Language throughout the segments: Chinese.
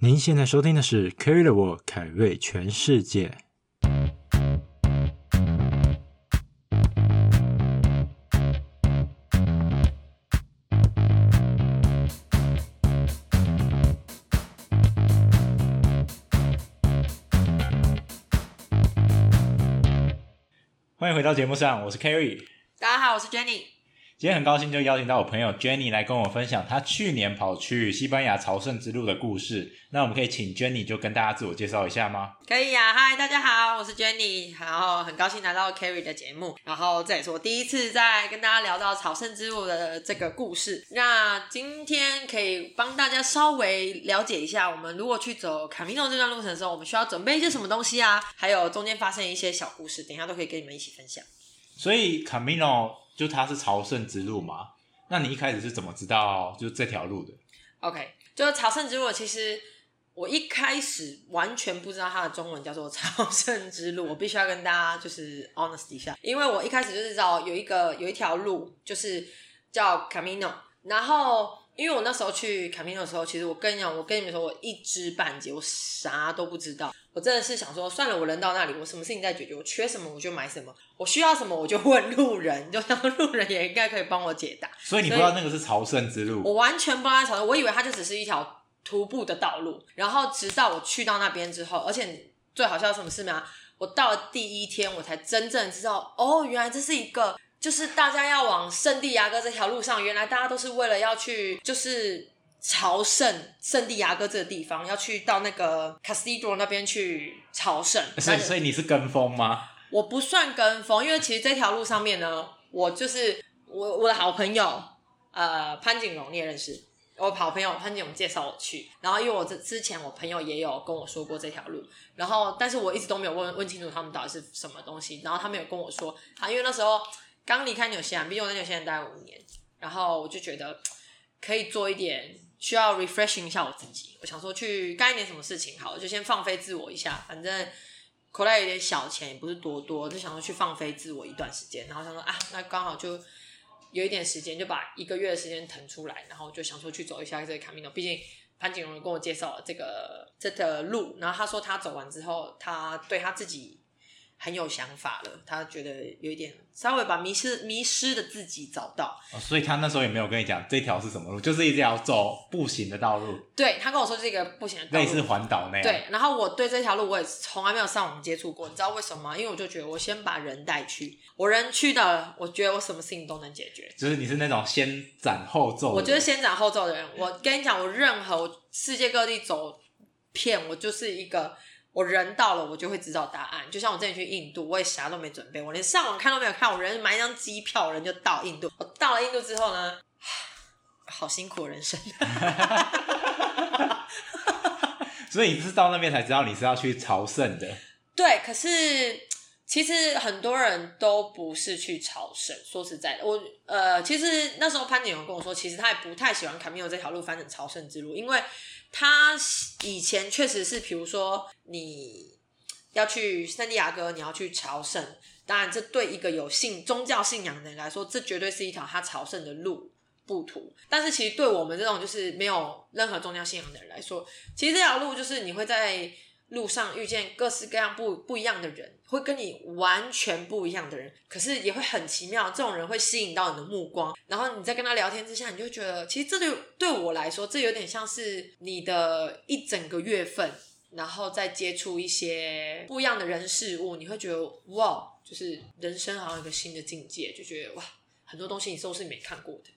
您现在收听的是《Carry the World》凯瑞全世界。欢迎回到节目上，我是 Carry。大家好，我是 Jenny。今天很高兴就邀请到我朋友 Jenny 来跟我分享她去年跑去西班牙朝圣之路的故事。那我们可以请 Jenny 就跟大家自我介绍一下吗？可以呀、啊，嗨，大家好，我是 Jenny，然后很高兴来到 Kerry 的节目，然后这也是我第一次在跟大家聊到朝圣之路的这个故事。那今天可以帮大家稍微了解一下，我们如果去走 Camino 这段路程的时候，我们需要准备一些什么东西啊？还有中间发生一些小故事，等一下都可以跟你们一起分享。所以 Camino。就它是朝圣之路嘛？那你一开始是怎么知道就这条路的？OK，就是朝圣之路。其实我一开始完全不知道它的中文叫做朝圣之路。我必须要跟大家就是 honest 一下，因为我一开始就是知道有一个有一条路，就是叫 Camino。然后因为我那时候去 Camino 的时候，其实我跟你讲，我跟你们说，我一知半解，我啥都不知道。我真的是想说，算了，我人到那里，我什么事情在解决，我缺什么我就买什么，我需要什么我就问路人，就当路人也应该可以帮我解答。所以你不知道那个是朝圣之路？我完全不知道朝圣，我以为它就只是一条徒步的道路。然后直到我去到那边之后，而且最好笑的什么事吗？我到了第一天，我才真正知道，哦，原来这是一个，就是大家要往圣地亚哥这条路上，原来大家都是为了要去，就是。朝圣圣地亚哥这个地方，要去到那个 Cathedral 那边去朝圣。所以，所以你是跟风吗？我不算跟风，因为其实这条路上面呢，我就是我我的好朋友，呃，潘景荣你也认识，我好朋友潘景荣介绍我去。然后因为我这之前我朋友也有跟我说过这条路，然后但是我一直都没有问问清楚他们到底是什么东西。然后他们有跟我说，啊，因为那时候刚离开纽西兰，毕竟我在纽西兰待了五年，然后我就觉得可以做一点。需要 refreshing 一下我自己，我想说去干一点什么事情，好，就先放飞自我一下，反正口袋有点小钱，也不是多多，就想说去放飞自我一段时间，然后想说啊，那刚好就有一点时间，就把一个月的时间腾出来，然后就想说去走一下这个 Camino，毕竟潘景荣跟我介绍了这个这个路，然后他说他走完之后，他对他自己。很有想法了，他觉得有一点稍微把迷失迷失的自己找到，哦，所以他那时候也没有跟你讲这条是什么路，就是一条走步行的道路。对，他跟我说这个步行的道路，类似环岛那样。对，然后我对这条路我也从来没有上网接触过，你知道为什么吗？因为我就觉得我先把人带去，我人去的，我觉得我什么事情都能解决。就是你是那种先斩后奏，我就是先斩后奏的人。我跟你讲，我任何世界各地走遍，我就是一个。我人到了，我就会知道答案。就像我之前去印度，我也啥都没准备，我连上网看都没有看，我人买一张机票，人就到印度。我到了印度之后呢，好辛苦人生。所以你是到那边才知道你是要去朝圣的。对，可是其实很多人都不是去朝圣。说实在的，我呃，其实那时候潘景荣跟我说，其实他也不太喜欢卡米诺这条路翻成朝圣之路，因为。他以前确实是，比如说你要去圣地亚哥，你要去朝圣，当然这对一个有信宗教信仰的人来说，这绝对是一条他朝圣的路步途。但是其实对我们这种就是没有任何宗教信仰的人来说，其实这条路就是你会在。路上遇见各式各样不不一样的人，会跟你完全不一样的人，可是也会很奇妙，这种人会吸引到你的目光，然后你在跟他聊天之下，你就觉得，其实这对对我来说，这有点像是你的一整个月份，然后再接触一些不一样的人事物，你会觉得哇，就是人生好像有一个新的境界，就觉得哇，很多东西你都是没看过的，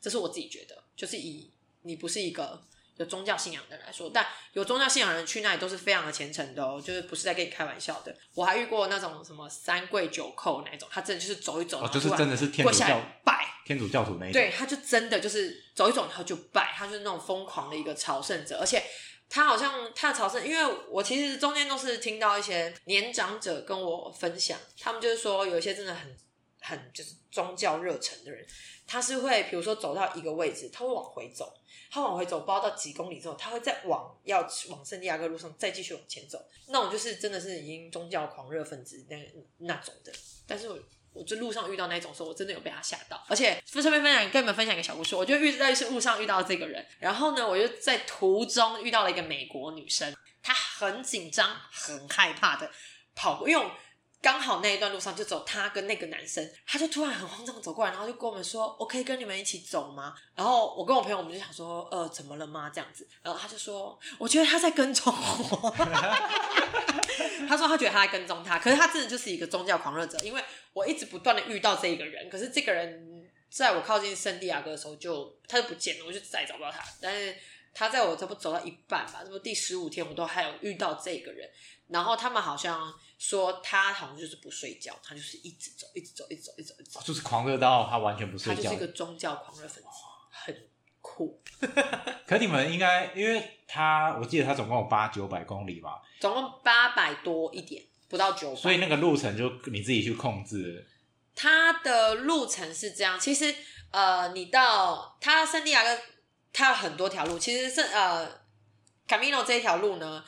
这是我自己觉得，就是以你不是一个。有宗教信仰的人来说，但有宗教信仰的人去那里都是非常的虔诚的哦，就是不是在跟你开玩笑的。我还遇过那种什么三跪九叩那种，他真的就是走一走，哦，就是真的是天主教拜天主教徒那种。对，他就真的就是走一走，然后就拜，他就是那种疯狂的一个朝圣者。而且他好像他的朝圣，因为我其实中间都是听到一些年长者跟我分享，他们就是说有一些真的很很就是宗教热忱的人，他是会比如说走到一个位置，他会往回走。他往回走，不知道到几公里之后，他会再往要往圣地亚哥路上再继续往前走。那种就是真的是已经宗教狂热分子那那种的。但是我我就路上遇到那种时候，我真的有被他吓到。而且顺便分享跟你们分享一个小故事，我就遇在是路上遇到这个人，然后呢，我就在途中遇到了一个美国女生，她很紧张、很害怕的跑过，因为刚好那一段路上就走他跟那个男生，他就突然很慌张走过来，然后就跟我们说：“我可以跟你们一起走吗？”然后我跟我朋友我们就想说：“呃，怎么了吗？”这样子，然后他就说：“我觉得他在跟踪我。”他说他觉得他在跟踪他，可是他真的就是一个宗教狂热者，因为我一直不断的遇到这一个人，可是这个人在我靠近圣地亚哥的时候就他就不见了，我就再也找不到他。但是他在我这不走到一半吧，这不第十五天我都还有遇到这个人，然后他们好像。说他好像就是不睡觉，他就是一直走，一直走，一直走，一直走，一直走，就是狂热到他完全不睡觉。他就是一个宗教狂热粉丝，很酷。可你们应该，因为他，我记得他总共有八九百公里吧，总共八百多一点，不到九百。所以那个路程就你自己去控制。他的路程是这样，其实呃，你到他圣地亚哥，他有很多条路，其实是呃，Camino 这一条路呢。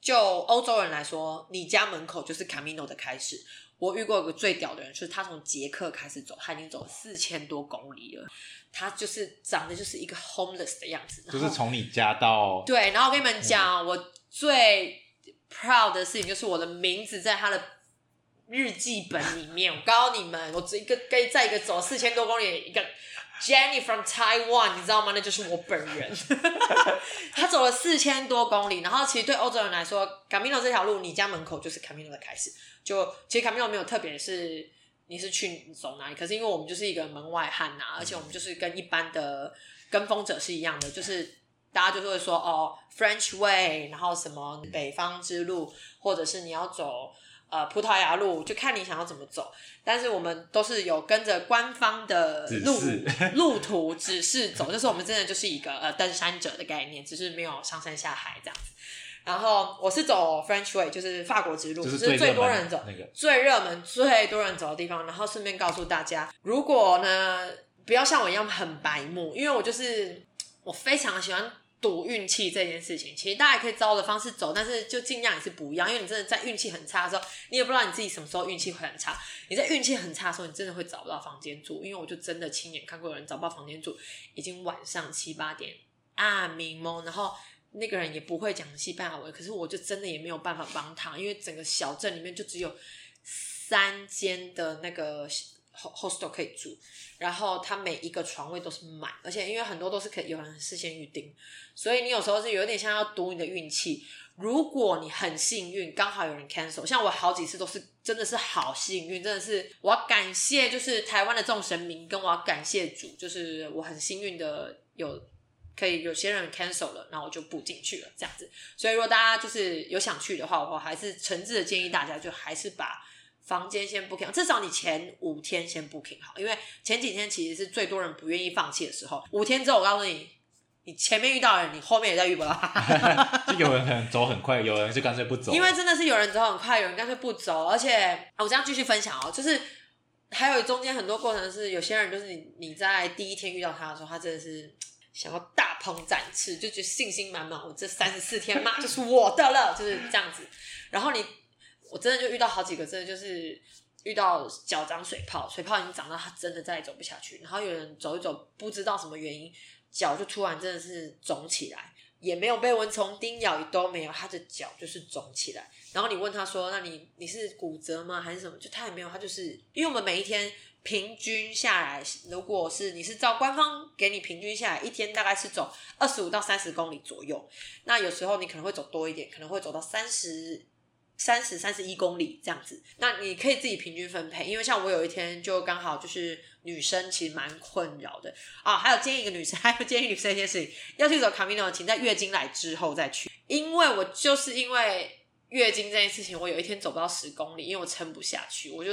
就欧洲人来说，你家门口就是 Camino 的开始。我遇过一个最屌的人，就是他从捷克开始走，他已经走了四千多公里了。他就是长得就是一个 homeless 的样子，就是从你家到对。然后我跟你们讲，嗯、我最 proud 的事情就是我的名字在他的日记本里面。我告诉你们，我一个可以在一个走四千多公里的一个。Jenny from Taiwan，你知道吗？那就是我本人。他走了四千多公里，然后其实对欧洲人来说，Camino 这条路，你家门口就是 Camino 的开始。就其实 Camino 没有特别是你是去走哪里，可是因为我们就是一个门外汉呐、啊，而且我们就是跟一般的跟风者是一样的，就是大家就是会说哦，French Way，然后什么北方之路，或者是你要走。呃，葡萄牙路就看你想要怎么走，但是我们都是有跟着官方的路路途指示走，就是我们真的就是一个呃登山者的概念，只是没有上山下海这样子。然后我是走 French Way，就是法国之路，就是最，最多人走、那个、最热门、最多人走的地方。然后顺便告诉大家，如果呢不要像我一样很白目，因为我就是我非常喜欢。赌运气这件事情，其实大家也可以照我的方式走，但是就尽量也是不一样，因为你真的在运气很差的时候，你也不知道你自己什么时候运气会很差。你在运气很差的时候，你真的会找不到房间住，因为我就真的亲眼看过有人找不到房间住，已经晚上七八点啊，明蒙，然后那个人也不会讲西班牙文，可是我就真的也没有办法帮他，因为整个小镇里面就只有三间的那个。Hostel 可以住，然后它每一个床位都是满，而且因为很多都是可以有人事先预订，所以你有时候是有点像要赌你的运气。如果你很幸运，刚好有人 cancel，像我好几次都是真的是好幸运，真的是我要感谢就是台湾的众神明，跟我要感谢主，就是我很幸运的有可以有些人 cancel 了，然后我就补进去了这样子。所以如果大家就是有想去的话，我还是诚挚的建议大家就还是把。房间先 booking，至少你前五天先 booking 好，因为前几天其实是最多人不愿意放弃的时候。五天之后，我告诉你，你前面遇到的人，你后面也在遇不到。就有人可能走很快，有人就干脆不走。因为真的是有人走很快，有人干脆不走。而且我这样继续分享哦，就是还有中间很多过程是，有些人就是你你在第一天遇到他的时候，他真的是想要大鹏展翅，就觉得信心满满，我这三十四天嘛就是我的了，就是这样子。然后你。我真的就遇到好几个，真的就是遇到脚长水泡，水泡已经长到他真的再也走不下去。然后有人走一走，不知道什么原因，脚就突然真的是肿起来，也没有被蚊虫叮咬，也都没有，他的脚就是肿起来。然后你问他说：“那你你是骨折吗？还是什么？”就他也没有，他就是因为我们每一天平均下来，如果是你是照官方给你平均下来，一天大概是走二十五到三十公里左右。那有时候你可能会走多一点，可能会走到三十。三十三十一公里这样子，那你可以自己平均分配，因为像我有一天就刚好就是女生其实蛮困扰的啊，还有建议一个女生，还有建议女生一件事情，要去走卡米诺，请在月经来之后再去，因为我就是因为月经这件事情，我有一天走不到十公里，因为我撑不下去，我就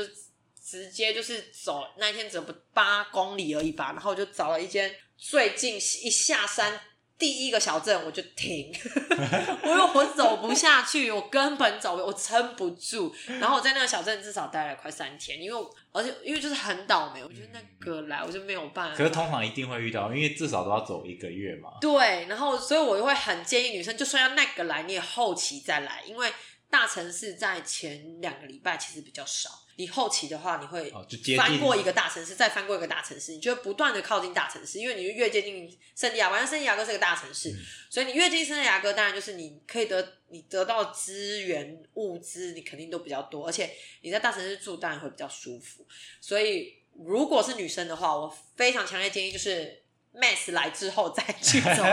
直接就是走那一天只不八公里而已吧，然后我就找了一间最近一下山。第一个小镇我就停，我因为我走不下去，我根本走我撑不住。然后我在那个小镇至少待了快三天，因为而且因为就是很倒霉，我觉得那个来我就没有办法。可是通常一定会遇到，因为至少都要走一个月嘛。对，然后所以我就会很建议女生，就算要那个来，你也后期再来，因为大城市在前两个礼拜其实比较少。你后期的话，你会翻过一个大城市，再翻过一个大城市，你就会不断的靠近大城市，因为你越接近圣地亚哥，圣地亚哥是个大城市，嗯、所以你越近圣地亚哥，当然就是你可以得你得到资源物资，你肯定都比较多，而且你在大城市住当然会比较舒服。所以如果是女生的话，我非常强烈建议就是。Mass 来之后再去走，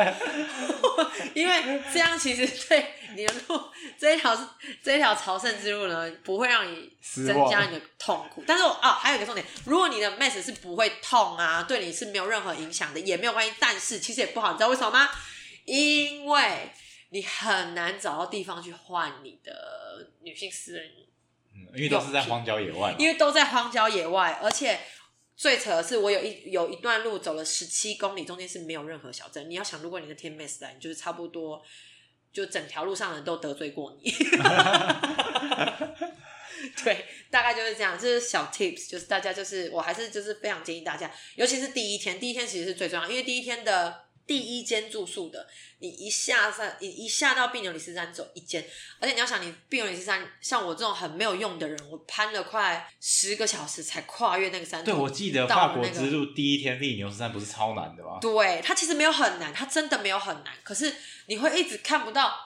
因为这样其实对你的路这一条是这一条朝圣之路呢，不会让你增加你的痛苦。但是啊、哦，还有一个重点，如果你的 Mass 是不会痛啊，对你是没有任何影响的，也没有关系。但是其实也不好，你知道为什么吗？因为你很难找到地方去换你的女性私人，嗯，因为都是在荒郊野外，因为都在荒郊野外，而且。最扯的是，我有一有一段路走了十七公里，中间是没有任何小镇。你要想，如果你的天 Mass 来，你就是差不多，就整条路上的人都得罪过你。对，大概就是这样。这、就是小 tips，就是大家就是，我还是就是非常建议大家，尤其是第一天，第一天其实是最重要，因为第一天的。第一间住宿的，你一下山，你一下到庇牛里斯山走一间，而且你要想，你庇牛里斯山，像我这种很没有用的人，我攀了快十个小时才跨越那个山。对，我记得法国之路第一天庇牛斯山不是超难的吗？对，它其实没有很难，它真的没有很难，可是你会一直看不到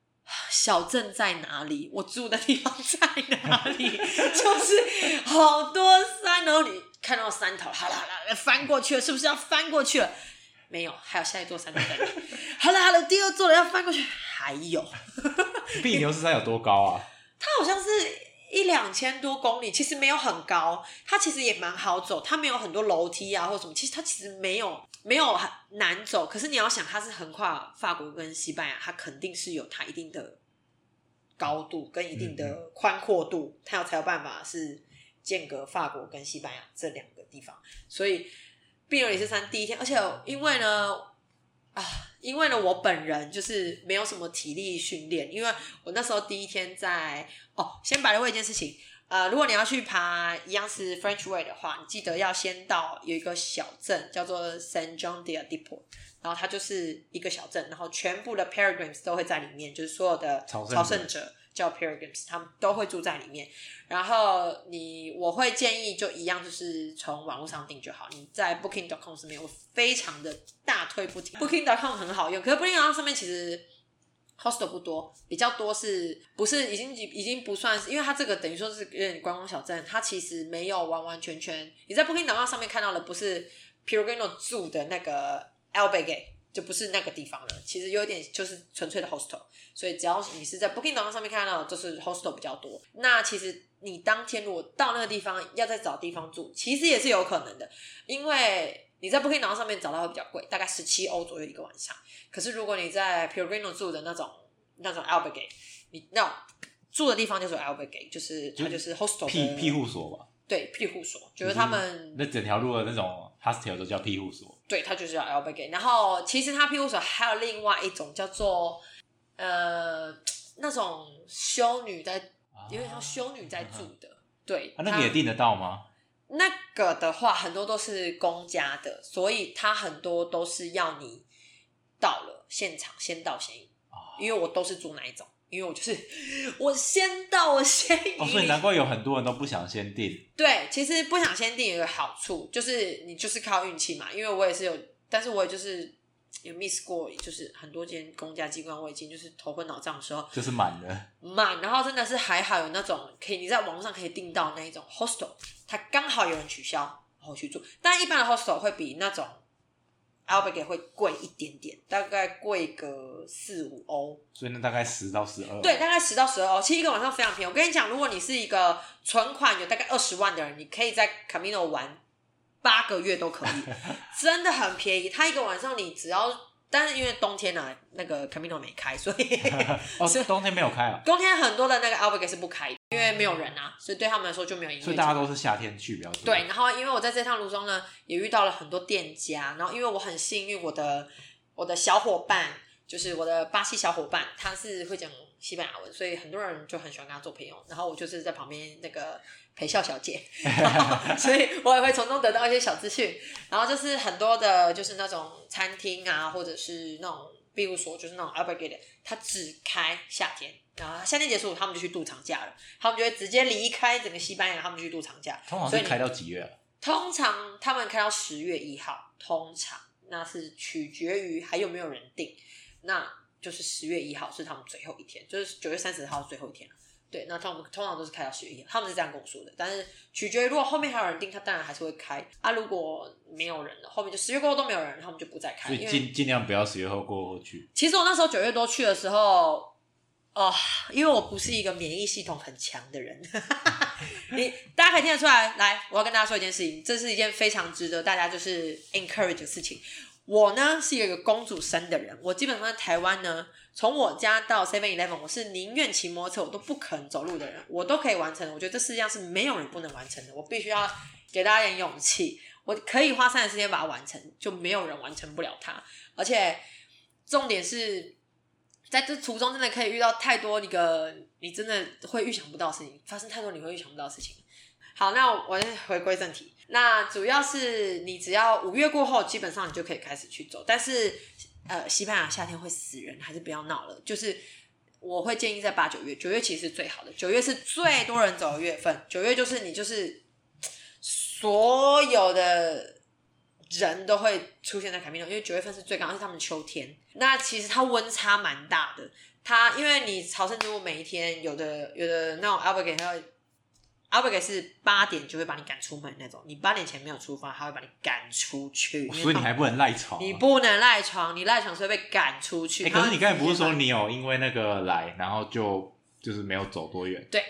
小镇在哪里，我住的地方在哪里，就是好多山，然后你看到山头，好啦好了，翻过去了，是不是要翻过去了？没有，还有下一座山在等你。好了好了，第二座了，要翻过去。还有，庇牛斯山有多高啊？它好像是一两千多公里，其实没有很高。它其实也蛮好走，它没有很多楼梯啊或什么。其实它其实没有没有很难走。可是你要想，它是横跨法国跟西班牙，它肯定是有它一定的高度跟一定的宽阔度，它有才有办法是间隔法国跟西班牙这两个地方。所以。庇牛里斯山第一天，而且因为呢，啊，因为呢，我本人就是没有什么体力训练，因为我那时候第一天在哦，先摆了一件事情，呃，如果你要去爬一样是 French Way 的话，你记得要先到有一个小镇叫做 Saint John de Dieport，然后它就是一个小镇，然后全部的 Pilgrims 都会在里面，就是所有的朝圣者。叫 Pilgrims，他们都会住在里面。然后你，我会建议就一样，就是从网络上订就好。你在 Booking.com 上面，我非常的大推不停。Booking.com 很好用，可是 Booking.com 上面其实 hostel 不多，比较多是不是已经已经不算是，因为它这个等于说是有点观光小镇，它其实没有完完全全。你在 Booking.com 上面看到的不是 Pilgrims 住的那个 Albergue 就不是那个地方了，其实有点就是纯粹的 hostel，所以只要你是在 Booking.com 上面看到，就是 hostel 比较多。那其实你当天如果到那个地方要再找地方住，其实也是有可能的，因为你在 Booking.com 上面找到会比较贵，大概十七欧左右一个晚上。可是如果你在 Pilgrino 住的那种那种 Albergue，你那住的地方就是 Albergue，就是它就是 hostel 庇庇护所吧。对，庇护所就是他们那整条路的那种 hostel 都叫庇护所。对，它就是叫 albergue。然后其实它庇护所还有另外一种叫做呃那种修女在，有点像修女在住的。啊、对，啊、那个也订得到吗？那个的话，很多都是公家的，所以它很多都是要你到了现场先到先赢。啊、因为我都是住那一种。因为我就是 我先到，我先赢。哦，所以难怪有很多人都不想先订。对，其实不想先订有一个好处，就是你就是靠运气嘛。因为我也是有，但是我也就是有 miss 过，就是很多间公家机关，我已经就是头昏脑胀的时候，就是满的。满，然后真的是还好有那种可以你在网络上可以订到那一种 hostel，它刚好有人取消，然后去住。但一般的 hostel 会比那种。Albergue 会贵一点点，大概贵个四五欧，所以那大概十到十二。对，大概十到十二欧，其实一个晚上非常便宜。我跟你讲，如果你是一个存款有大概二十万的人，你可以在 Camino 玩八个月都可以，真的很便宜。他一个晚上你只要，但是因为冬天啊，那个 Camino 没开，所以 哦，冬天没有开啊。冬天很多的那个 Albergue 是不开的。因为没有人啊，所以对他们来说就没有影响。所以大家都是夏天去比较多。对，然后因为我在这趟路中呢，也遇到了很多店家，然后因为我很幸运，我的我的小伙伴就是我的巴西小伙伴，他是会讲西班牙文，所以很多人就很喜欢跟他做朋友。然后我就是在旁边那个陪笑小姐，所以我也会从中得到一些小资讯。然后就是很多的，就是那种餐厅啊，或者是那种庇护所就是那种 Albergue，它只开夏天，然后夏天结束，他们就去度长假了，他们就会直接离开整个西班牙，他们就去度长假。通常是开到几月啊？通常他们开到十月一号，通常那是取决于还有没有人订，那就是十月一号是他们最后一天，就是九月三十号最后一天了。对，那他们通常都是开到十月一号，他们是这样跟我说的。但是取决于如果后面还有人订，他当然还是会开啊。如果没有人了，后面就十月过后都没有人，他们就不再开。所以尽尽量不要十月后过后去。其实我那时候九月多去的时候，哦、呃，因为我不是一个免疫系统很强的人，你大家可以听得出来。来，我要跟大家说一件事情，这是一件非常值得大家就是 encourage 的事情。我呢是一个公主生的人，我基本上在台湾呢，从我家到 Seven Eleven，我是宁愿骑摩托车，我都不肯走路的人，我都可以完成。我觉得这世界上是没有人不能完成的，我必须要给大家点勇气。我可以花三十天把它完成，就没有人完成不了它。而且重点是在这途中真的可以遇到太多一个你真的会预想不到事情，发生太多你会预想不到事情。好，那我先回归正题。那主要是你只要五月过后，基本上你就可以开始去走。但是，呃，西班牙夏天会死人，还是不要闹了。就是我会建议在八九月，九月其实是最好的，九月是最多人走的月份。九月就是你就是所有的人都会出现在卡米诺，因为九月份是最高，而且他们秋天。那其实它温差蛮大的，它因为你朝圣之路每一天有的有的那种 a l b e r t。Albergue 是八点就会把你赶出门那种，你八点前没有出发，他会把你赶出去。所以你还不能赖床、啊。你不能赖床，你赖床是会被赶出去。欸、可是你刚才不是说你有因为那个来，然后就就是没有走多远？对。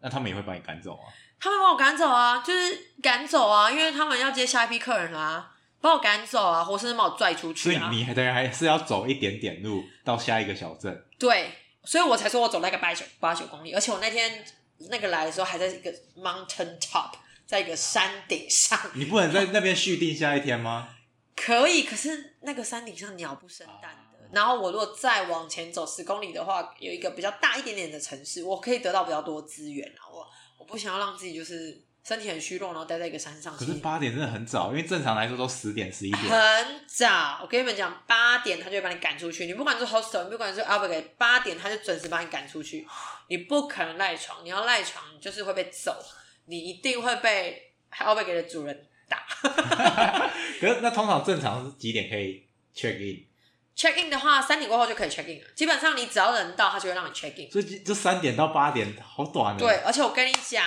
那他们也会把你赶走啊？他们把我赶走啊，就是赶走啊，因为他们要接下一批客人啦、啊，把我赶走啊，活生生把我拽出去、啊。所以你还等于还是要走一点点路到下一个小镇。对，所以我才说我走那个八九八九公里，而且我那天。那个来的时候还在一个 mountain top，在一个山顶上。你不能在那边续订下一天吗？可以，可是那个山顶上鸟不生蛋的。然后我如果再往前走十公里的话，有一个比较大一点点的城市，我可以得到比较多资源啊。我我不想要让自己就是。身体很虚弱，然后待在一个山上。可是八点真的很早，因为正常来说都十点、十一点。很早，我跟你们讲，八点他就会把你赶出去。你不管是 hostel，你不管是 Albergue，八点他就准时把你赶出去。你不可能赖床，你要赖床你就是会被揍，你一定会被 Albergue 的主人打。可是那通常正常是几点可以 check in？check in 的话，三点过后就可以 check in 了。基本上你只要人到，他就会让你 check in。所以这三点到八点好短。对，而且我跟你讲。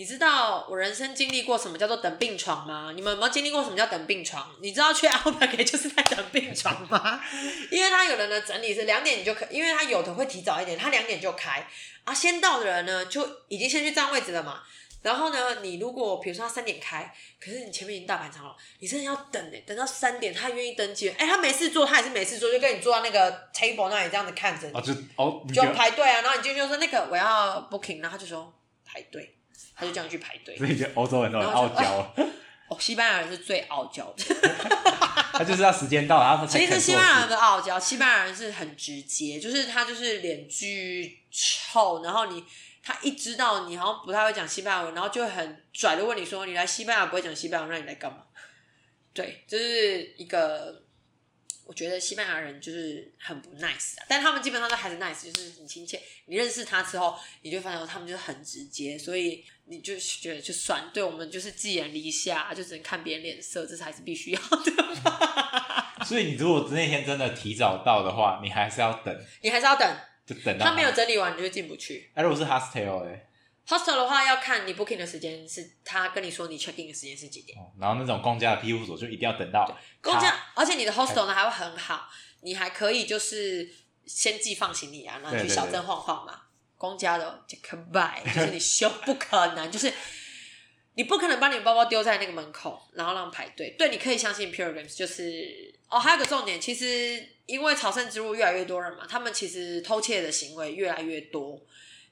你知道我人生经历过什么叫做等病床吗？你们有没有经历过什么叫等病床？你知道去 Albergue 就是在等病床吗？因为他有人的整理是两点你就可，因为他有的会提早一点，他两点就开啊。先到的人呢就已经先去占位置了嘛。然后呢，你如果比如说他三点开，可是你前面已经大排长龙，你真的要等哎，等到三点他愿意登记，哎，他没事做，他也是没事做，就跟你坐在那个 table 那里这样子看着，啊就哦就排队啊。然后你进去就说那个我要 booking，然后他就说排队。他就这样去排队，所以觉得欧洲人都很傲娇。哦，西班牙人是最傲娇的。他就是要时间到，然后他。其实西班牙人的傲娇，西班牙人是很直接，就是他就是脸巨臭，然后你他一知道你好像不太会讲西班牙文，然后就很拽的问你说：“你来西班牙不会讲西班牙文，那你来干嘛？”对，就是一个。我觉得西班牙人就是很不 nice 啊，但他们基本上都还是 nice，就是很亲切。你认识他之后，你就发现他们就是很直接，所以你就觉得就算对我们就是寄人篱下，就只能看别人脸色，这才是必须要的。所以你如果那天真的提早到的话，你还是要等，你还是要等，就等到他，没有整理完，你就进不去。哎、啊，如果是 hostel 哎。Hostel 的话要看你 booking 的时间是，他跟你说你 check in 的时间是几点。哦，然后那种公家的庇护所就一定要等到公家，而且你的 hostel 呢还会很好，你还可以就是先寄放行李啊，然后去小镇晃晃嘛。公家的就可拜，就是你修不可能，就是你不可能把你的包包丢在那个门口，然后让排队。对，你可以相信 pilgrims，就是哦，还有个重点，其实因为朝圣之路越来越多人嘛，他们其实偷窃的行为越来越多。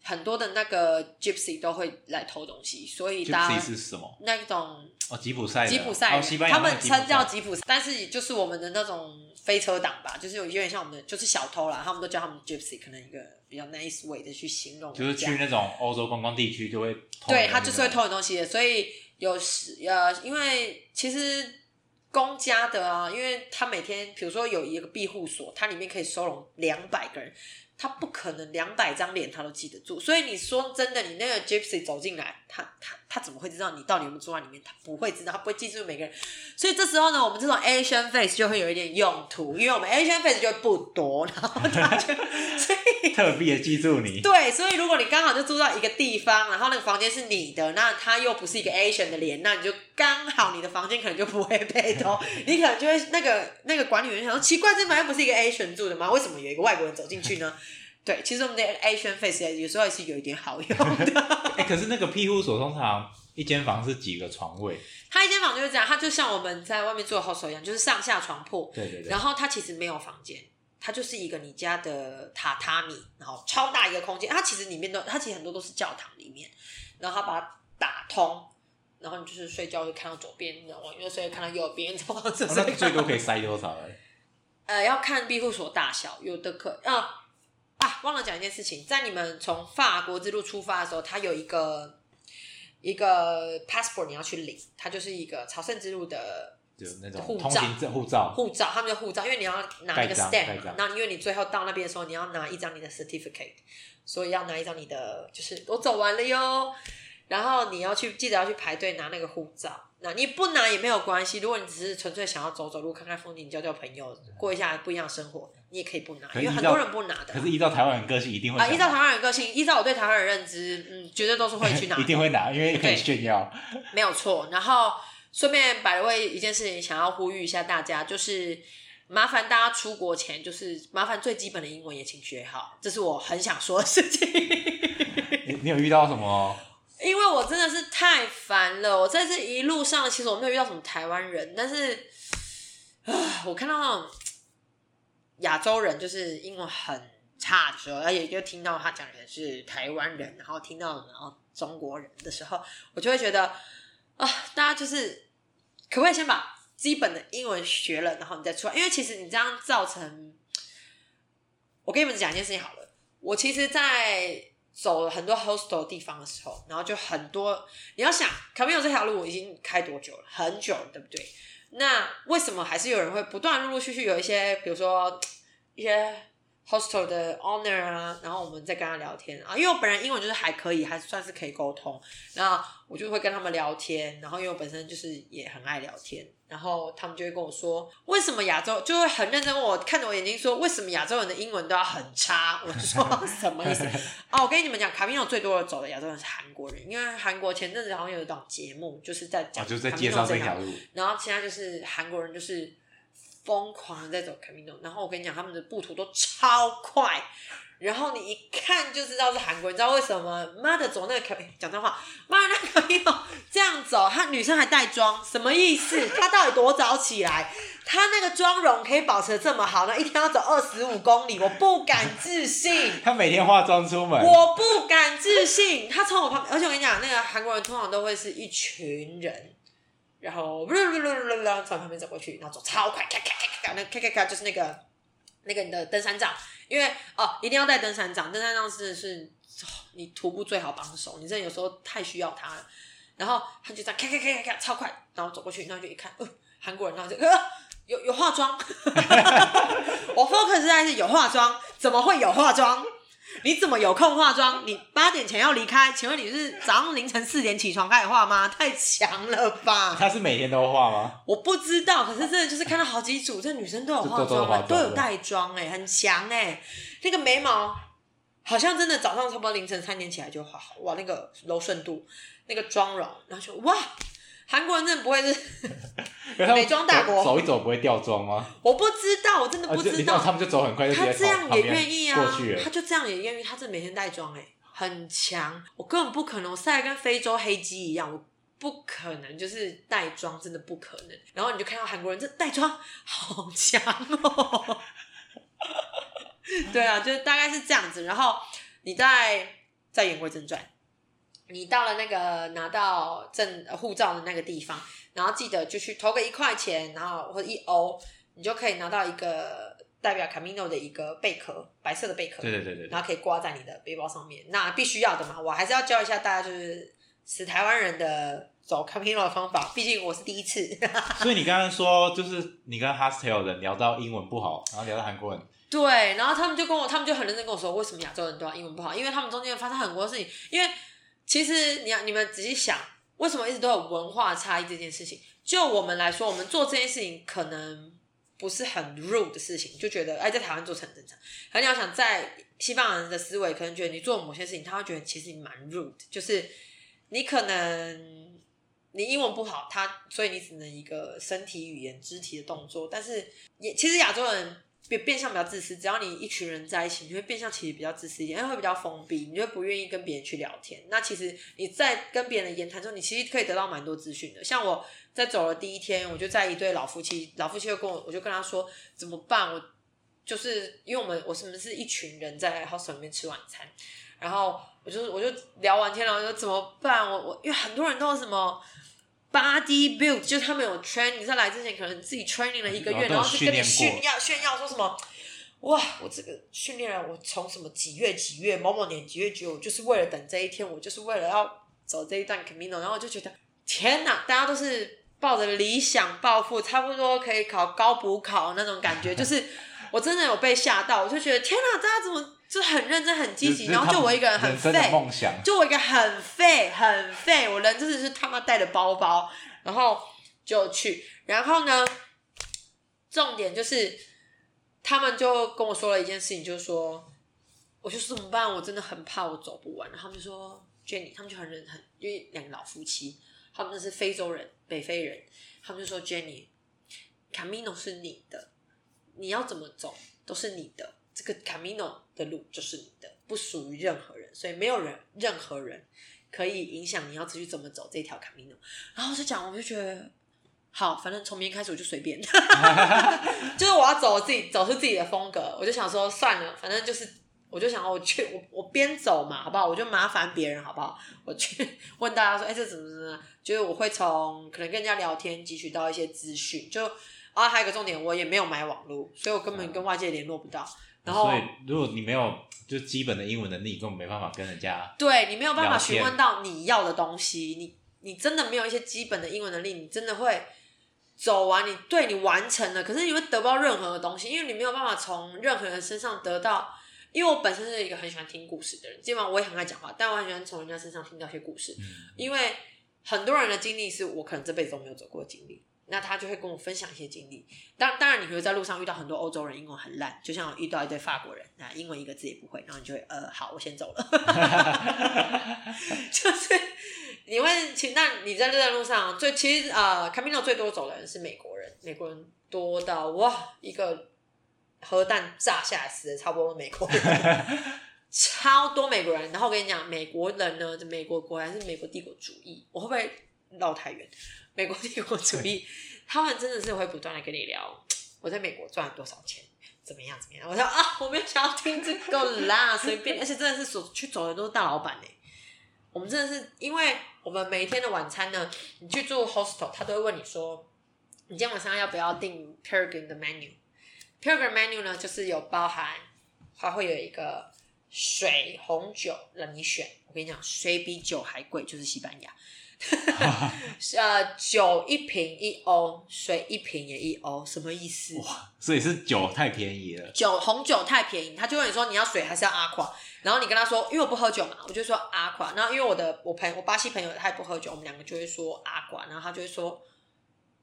很多的那个 Gypsy 都会来偷东西，所以大家是什么？那种哦，吉普赛，吉普赛，哦，他们称叫吉普赛，但是就是我们的那种飞车党吧，就是有有点像我们的，就是小偷啦，他们都叫他们 Gypsy，可能一个比较 nice way 的去形容，就是去那种欧洲观光地区就会偷，对他就是会偷你东西的，所以有时呃，因为其实公家的啊，因为他每天比如说有一个庇护所，它里面可以收容两百个人。他不可能两百张脸他都记得住，所以你说真的，你那个 Gypsy 走进来，他他他怎么会知道你到底有没有住在里面？他不会知道，他不会记住每个人。所以这时候呢，我们这种 Asian face 就会有一点用途，因为我们 Asian face 就不多，然后他就 所以特别的记住你。对，所以如果你刚好就住到一个地方，然后那个房间是你的，那他又不是一个 Asian 的脸，那你就刚好你的房间可能就不会被偷，你可能就会那个那个管理员想说，奇怪，这房间不是一个 Asian 住的吗？为什么有一个外国人走进去呢？对，其实我们的 Asian face 有时候也是有一点好用的。哎、欸，可是那个庇护所通常一间房是几个床位？它一间房就是这样，它就像我们在外面住的 hostel 一样，就是上下床铺。对对对。然后它其实没有房间，它就是一个你家的榻榻米，然后超大一个空间。它其实里面都，它其实很多都是教堂里面，然后它把它打通，然后你就是睡觉会看到左边，然后又睡看到右边，这样子。那最多可以塞多少？呃，要看庇护所大小，有的可啊。呃啊，忘了讲一件事情，在你们从法国之路出发的时候，它有一个一个 passport 你要去领，它就是一个朝圣之路的就那种护照，护照，护照，他们叫护照，因为你要拿一个 stamp，那因为你最后到那边的时候，你要拿一张你的 certificate，所以要拿一张你的，就是我走完了哟，然后你要去记得要去排队拿那个护照。那你不拿也没有关系，如果你只是纯粹想要走走路、看看风景、交交朋友、过一下不一样的生活，你也可以不拿，因为很多人不拿的。可是依照台湾人个性，一定会啊！依照台湾人个性，依照我对台湾人认知，嗯，绝对都是会去拿，一定会拿，因为可以炫耀。没有错。然后顺便百位一件事情，想要呼吁一下大家，就是麻烦大家出国前，就是麻烦最基本的英文也请学好，这是我很想说的事情。你你有遇到什么？因为我真的是太烦了，我在这一路上其实我没有遇到什么台湾人，但是啊，我看到那种亚洲人就是英文很差的时候，而且就听到他讲的是台湾人，然后听到然后中国人的时候，我就会觉得啊，大家就是可不可以先把基本的英文学了，然后你再出来？因为其实你这样造成，我跟你们讲一件事情好了，我其实，在。走了很多 hostel 地方的时候，然后就很多，你要想 c a m i l 这条路我已经开多久了？很久了，对不对？那为什么还是有人会不断陆陆续续有一些，比如说一些。hostel 的 owner 啊，然后我们再跟他聊天啊，因为我本人英文就是还可以，还算是可以沟通，那我就会跟他们聊天，然后因为我本身就是也很爱聊天，然后他们就会跟我说，为什么亚洲就会很认真问我，看着我眼睛说，为什么亚洲人的英文都要很差？我说 什么意思？哦，我跟你们讲，卡米诺最多的走的亚洲人是韩国人，因为韩国前阵子好像有一档节目，就是在讲，就是在介绍这条路，然后其他就是韩国人就是。疯狂的在走 Camino，然后我跟你讲，他们的步途都超快，然后你一看就知道是韩国人，你知道为什么？妈的，走那个 Camino，讲真话，妈的那个 Camino 这样走，她女生还带妆，什么意思？她到底多早起来？她那个妆容可以保持得这么好，那一天要走二十五公里，我不敢置信。她每天化妆出门，我不敢置信。她从我旁边，而且我跟你讲，那个韩国人通常都会是一群人。然后，噜噜噜噜噜，从旁边走过去，然后走超快，咔咔咔咔咔，那咔咔咔就是那个那个你的登山杖，因为哦，一定要带登山杖，登山杖是是你徒步最好帮手，你真的有时候太需要它了。然后他就这样咔咔咔咔咔超快，然后走过去，然后就一看，呃，韩国人，然后就呃有有化妆，我 focus 在是有化妆，怎么会有化妆？你怎么有空化妆？你八点前要离开？请问你是早上凌晨四点起床开始化吗？太强了吧！她是每天都化吗？我不知道，可是真的就是看到好几组，这女生都有化妆，都有带妆，哎，很强哎。那个眉毛好像真的早上差不多凌晨三点起来就画好，哇，那个柔顺度，那个妆容，然后就哇。韩国人真的不会是 美妆大国，走一走不会掉妆吗？我不知道，我真的不知道。啊、他们就走很快，他这样也愿意啊，他就这样也愿意，他这每天带妆哎，很强。我根本不可能，我晒跟非洲黑鸡一样，我不可能就是带妆，真的不可能。然后你就看到韩国人这带妆好强哦，对啊，就是大概是这样子。然后你再再言归正传。你到了那个拿到证护照的那个地方，然后记得就去投个一块钱，然后或者一欧，你就可以拿到一个代表 Camino 的一个贝壳，白色的贝壳。对对对对。然后可以挂在你的背包上面，那必须要的嘛。我还是要教一下大家，就是死台湾人的走 Camino 的方法，毕竟我是第一次。所以你刚刚说，就是你跟 Hostel 的人聊到英文不好，然后聊到韩国人。对，然后他们就跟我，他们就很认真跟我说，为什么亚洲人都要英文不好？因为他们中间发生很多事情。因为其实你要你们仔细想，为什么一直都有文化差异这件事情？就我们来说，我们做这件事情可能不是很 rude 的事情，就觉得哎，在台湾做很正常。可你要想，在西方人的思维，可能觉得你做某些事情，他会觉得其实你蛮 rude，就是你可能。你英文不好，他所以你只能一个身体语言、肢体的动作。但是也其实亚洲人变变相比较自私，只要你一群人在一起，你会变相其实比较自私一点，因为会比较封闭，你就不愿意跟别人去聊天。那其实你在跟别人的言谈中，你其实可以得到蛮多资讯的。像我在走了第一天，我就在一对老夫妻，老夫妻就跟我，我就跟他说怎么办？我就是因为我们我是不是一群人在 house 里面吃晚餐，然后我就我就聊完天了，我说怎么办？我我因为很多人都什么。Body build 就是他们有 training，在来之前可能自己 training 了一个月，然后就跟你炫耀炫耀说什么，哇，我这个训练了，我从什么几月几月某某年几月几月，我就是为了等这一天，我就是为了要走这一段 Camino，然后我就觉得天哪，大家都是抱着理想抱负，差不多可以考高补考那种感觉，就是我真的有被吓到，我就觉得天哪，大家怎么？就很认真、很积极，然后就我一个人很废，就我一个很废、很废，我人真的是他妈带着包包，然后就去，然后呢，重点就是他们就跟我说了一件事情，就是说，我就说怎么办？我真的很怕我走不完。然后他们就说，Jenny，他们就很认很，因为两个老夫妻，他们是非洲人、北非人，他们就说，Jenny，Camino 是你的，你要怎么走都是你的。这个 Camino 的路就是你的，不属于任何人，所以没有人、任何人可以影响你要继续怎么走这条 Camino。然后就讲，我就觉得好，反正从明天开始我就随便，就是我要走我自己，走出自己的风格。我就想说算了，反正就是，我就想我去，我我边走嘛，好不好？我就麻烦别人，好不好？我去问大家说，哎，这怎么怎么？就是我会从可能跟人家聊天汲取到一些资讯，就啊，还有一个重点，我也没有买网络，所以我根本跟外界联络不到。然后，所以如果你没有就基本的英文能力，根本没办法跟人家。对，你没有办法询问到你要的东西，你你真的没有一些基本的英文能力，你真的会走完你对你完成了，可是你会得不到任何的东西，因为你没有办法从任何人身上得到。因为我本身是一个很喜欢听故事的人，基本上我也很爱讲话，但我很喜欢从人家身上听到一些故事，嗯、因为很多人的经历是我可能这辈子都没有走过的经历。那他就会跟我分享一些经历，当当然你会在路上遇到很多欧洲人，英文很烂，就像遇到一堆法国人，那英文一个字也不会，然后你就会呃好，我先走了，就是你会请，那你在这段路上最其实呃，Camino 最多走的人是美国人，美国人多到哇，一个核弹炸下来死的差不多美国人，超多美国人，然后我跟你讲，美国人呢，美国果然是美国帝国主义，我会不会绕太远？美国帝国主义，他们真的是会不断的跟你聊，我在美国赚了多少钱，怎么样怎么样。我说啊，我没有想要听这个啦，随便。而且真的是走去走的都是大老板呢。我们真的是，因为我们每一天的晚餐呢，你去住 hostel，他都会问你说，你今天晚上要不要订 Peregrine 的 menu？Peregrine menu 呢，就是有包含，它会有一个水、红酒让你选。我跟你讲，水比酒还贵，就是西班牙。呃，酒一瓶一欧，水一瓶也一欧，什么意思？哇，所以是酒太便宜了。酒红酒太便宜，他就问你说你要水还是要阿垮，然后你跟他说，因为我不喝酒嘛，我就说阿垮。然后因为我的我朋友我巴西朋友他也不喝酒，我们两个就会说阿垮，然后他就会说，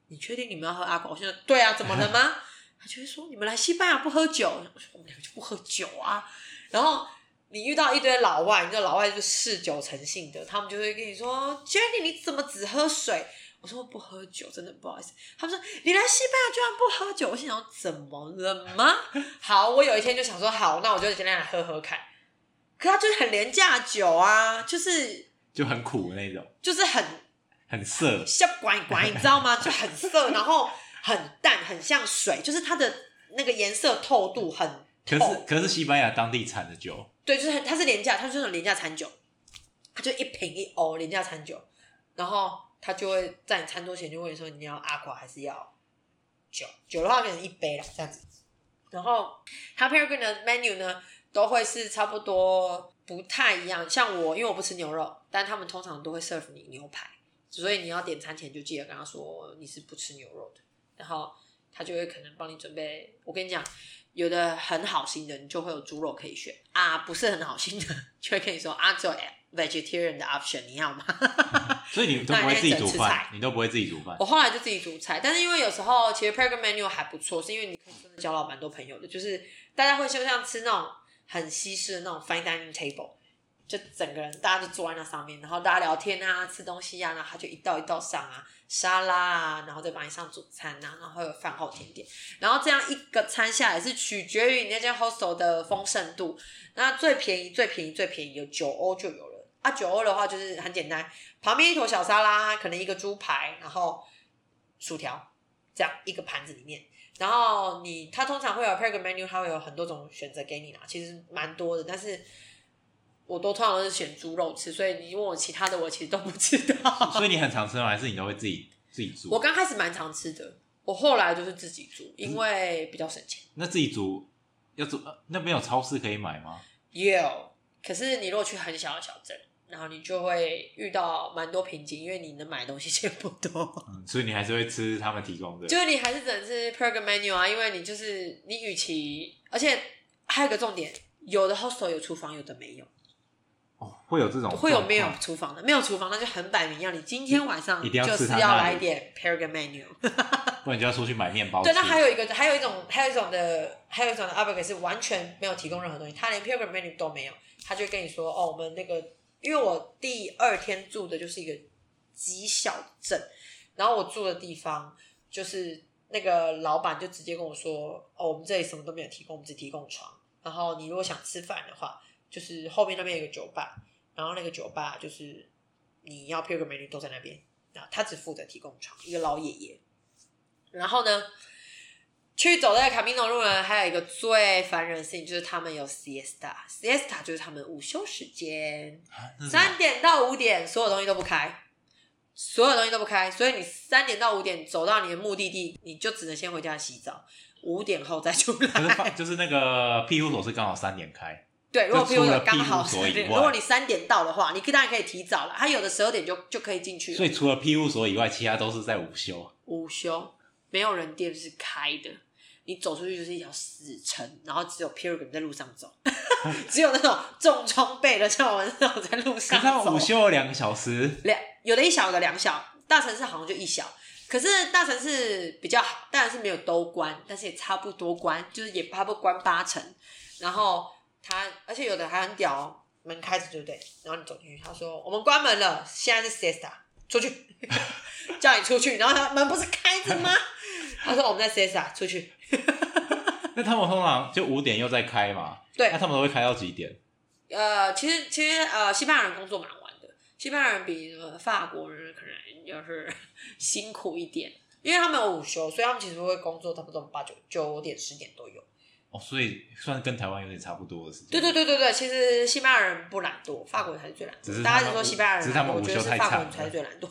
你确定你们要喝阿垮？我现在对啊，怎么了吗？他就会说你们来西班牙不喝酒，我说我们两个就不喝酒啊，然后。你遇到一堆老外，你知道老外就是嗜酒成性的，他们就会跟你说：“Jenny，你怎么只喝水？”我说：“我不喝酒，真的不好意思。”他们说：“你来西班牙居然不喝酒？”我心想：“怎么了吗？”好，我有一天就想说：“好，那我就今天来喝喝看。”可他就是很廉价酒啊，就是就很苦那种，就是很很涩，像拐拐，你知道吗？就很涩，然后很淡，很像水，就是它的那个颜色透度很透。可是可是西班牙当地产的酒。对，就是它是廉价，它就是那种廉价餐酒，它就一瓶一欧廉价餐酒，然后他就会在你餐桌前就问你说，你要阿垮还是要酒？酒的话可能一杯啦，这样子。然后它 Peregrine 的 menu 呢，都会是差不多不太一样。像我，因为我不吃牛肉，但他们通常都会 serve 你牛排，所以你要点餐前就记得跟他说你是不吃牛肉的，然后他就会可能帮你准备。我跟你讲，有的很好心的，你就会有猪肉可以选啊；不是很好心的，就会跟你说啊，只有 vegetarian 的 option，你要吗？所以你都不会自己煮饭，你都不会自己煮饭。我后来就自己煮菜，但是因为有时候其实 program menu 还不错，是因为你可以真的交到蛮多朋友的，就是大家会就像吃那种很西式的那种 fine dining table。就整个人，大家就坐在那上面，然后大家聊天啊，吃东西啊，然后他就一道一道上啊，沙拉啊，然后再帮你上主餐啊，然后有饭后甜点，然后这样一个餐下来是取决于你那间 hostel 的丰盛度。那最便宜、最便宜、最便宜有九欧就有了啊，九欧的话就是很简单，旁边一坨小沙拉，可能一个猪排，然后薯条，这样一个盘子里面，然后你它通常会有 program menu，它会有很多种选择给你啦，其实蛮多的，但是。我都通常都是选猪肉吃，所以你问我其他的，我其实都不知道。所以你很常吃吗？还是你都会自己自己煮？我刚开始蛮常吃的，我后来就是自己煮，因为比较省钱。那自己煮要煮，那边有超市可以买吗？有，可是你如果去很小的小镇，然后你就会遇到蛮多瓶颈，因为你能买的东西 其实不多。嗯，所以你还是会吃他们提供的。就是你还是只能吃 program menu 啊，因为你就是你，与其而且还有个重点，有的 hostel 有厨房，有的没有。哦，会有这种会有没有厨房的，没有厨房那就很摆明要你今天晚上就是要来一点 Peregrine menu，不然你就要出去买面包。对，那还有一个，还有一种，还有一种的，还有一种的 albergue 是完全没有提供任何东西，他连 Peregrine menu 都没有，他就跟你说哦，我们那个，因为我第二天住的就是一个极小镇，然后我住的地方就是那个老板就直接跟我说哦，我们这里什么都没有提供，我们只提供床，然后你如果想吃饭的话。就是后面那边有个酒吧，然后那个酒吧就是你要 Peregrine menu 都在那边，啊，他只负责提供床，一个老爷爷。然后呢，去走那个 Camino 路呢，还有一个最烦人的事情，就是他们有 Siesta，Siesta 就是他们午休时间，三点到五点所有东西都不开，所有东西都不开，所以你三点到五点走到你的目的地，你就只能先回家洗澡，五点后再出来。就是那个庇护所是刚好三点开。对，如果譬如说刚好如果你三点到的话，你当然可以提早了。他有的十二点就就可以进去了。所以除了庇护所以外，其他都是在午休。午休，没有人店是开的，你走出去就是一条死城，然后只有 Pilgrim 在路上走，只有那种重装备的像我们这种在路上走。午休了两个小时，两有的一小，有的两小，大城市好像就一小。可是大城市比较好，当然是没有都关，但是也差不多关，就是也差不多关八成，然后。他而且有的还很屌哦，门开着对不对？然后你走进去，他说我们关门了，现在是 siesta，出去，叫你出去。然后他门不是开着吗？他说我们在 siesta，出去。那他们通常就五点又在开嘛？对。那他们都会开到几点？呃，其实其实呃，西班牙人工作蛮晚的，西班牙人比法国人可能就是辛苦一点，因为他们有午休，所以他们其实会工作差不多八九九点十点都有。哦，所以算是跟台湾有点差不多的事情。对对对对对，其实西班牙人不懒惰，法国人才是最懒惰。大家就说西班牙人，我觉得是法国人才是最懒惰。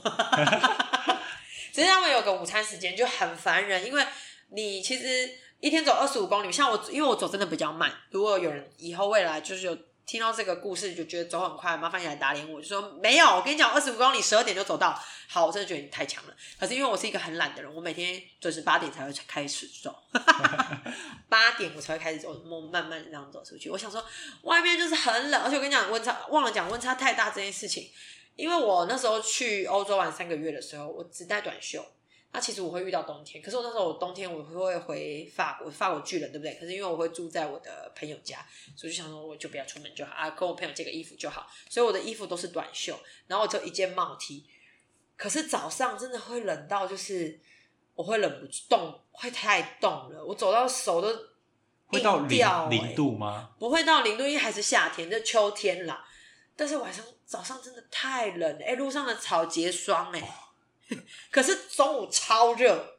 只是他们有个午餐时间就很烦人，因为你其实一天走二十五公里，像我，因为我走真的比较慢。如果有人以后未来就是有。听到这个故事就觉得走很快，麻烦你来打脸我，就说没有。我跟你讲，二十五公里十二点就走到。好，我真的觉得你太强了。可是因为我是一个很懒的人，我每天准时八点才会开始走，八点我才会开始走，我慢慢这样走出去。我想说，外面就是很冷，而且我跟你讲温差，忘了讲温差太大这件事情。因为我那时候去欧洲玩三个月的时候，我只带短袖。那其实我会遇到冬天，可是我那时候我冬天我会回法国，法国巨人对不对？可是因为我会住在我的朋友家，所以就想说我就不要出门就好啊，跟我朋友借个衣服就好。所以我的衣服都是短袖，然后我就一件帽 T。可是早上真的会冷到，就是我会忍不住冻，会太冻了，我走到手都会到零零度吗？不会到零度，因为还是夏天，就秋天啦。但是晚上早上真的太冷，哎，路上的草结霜哎。可是中午超热，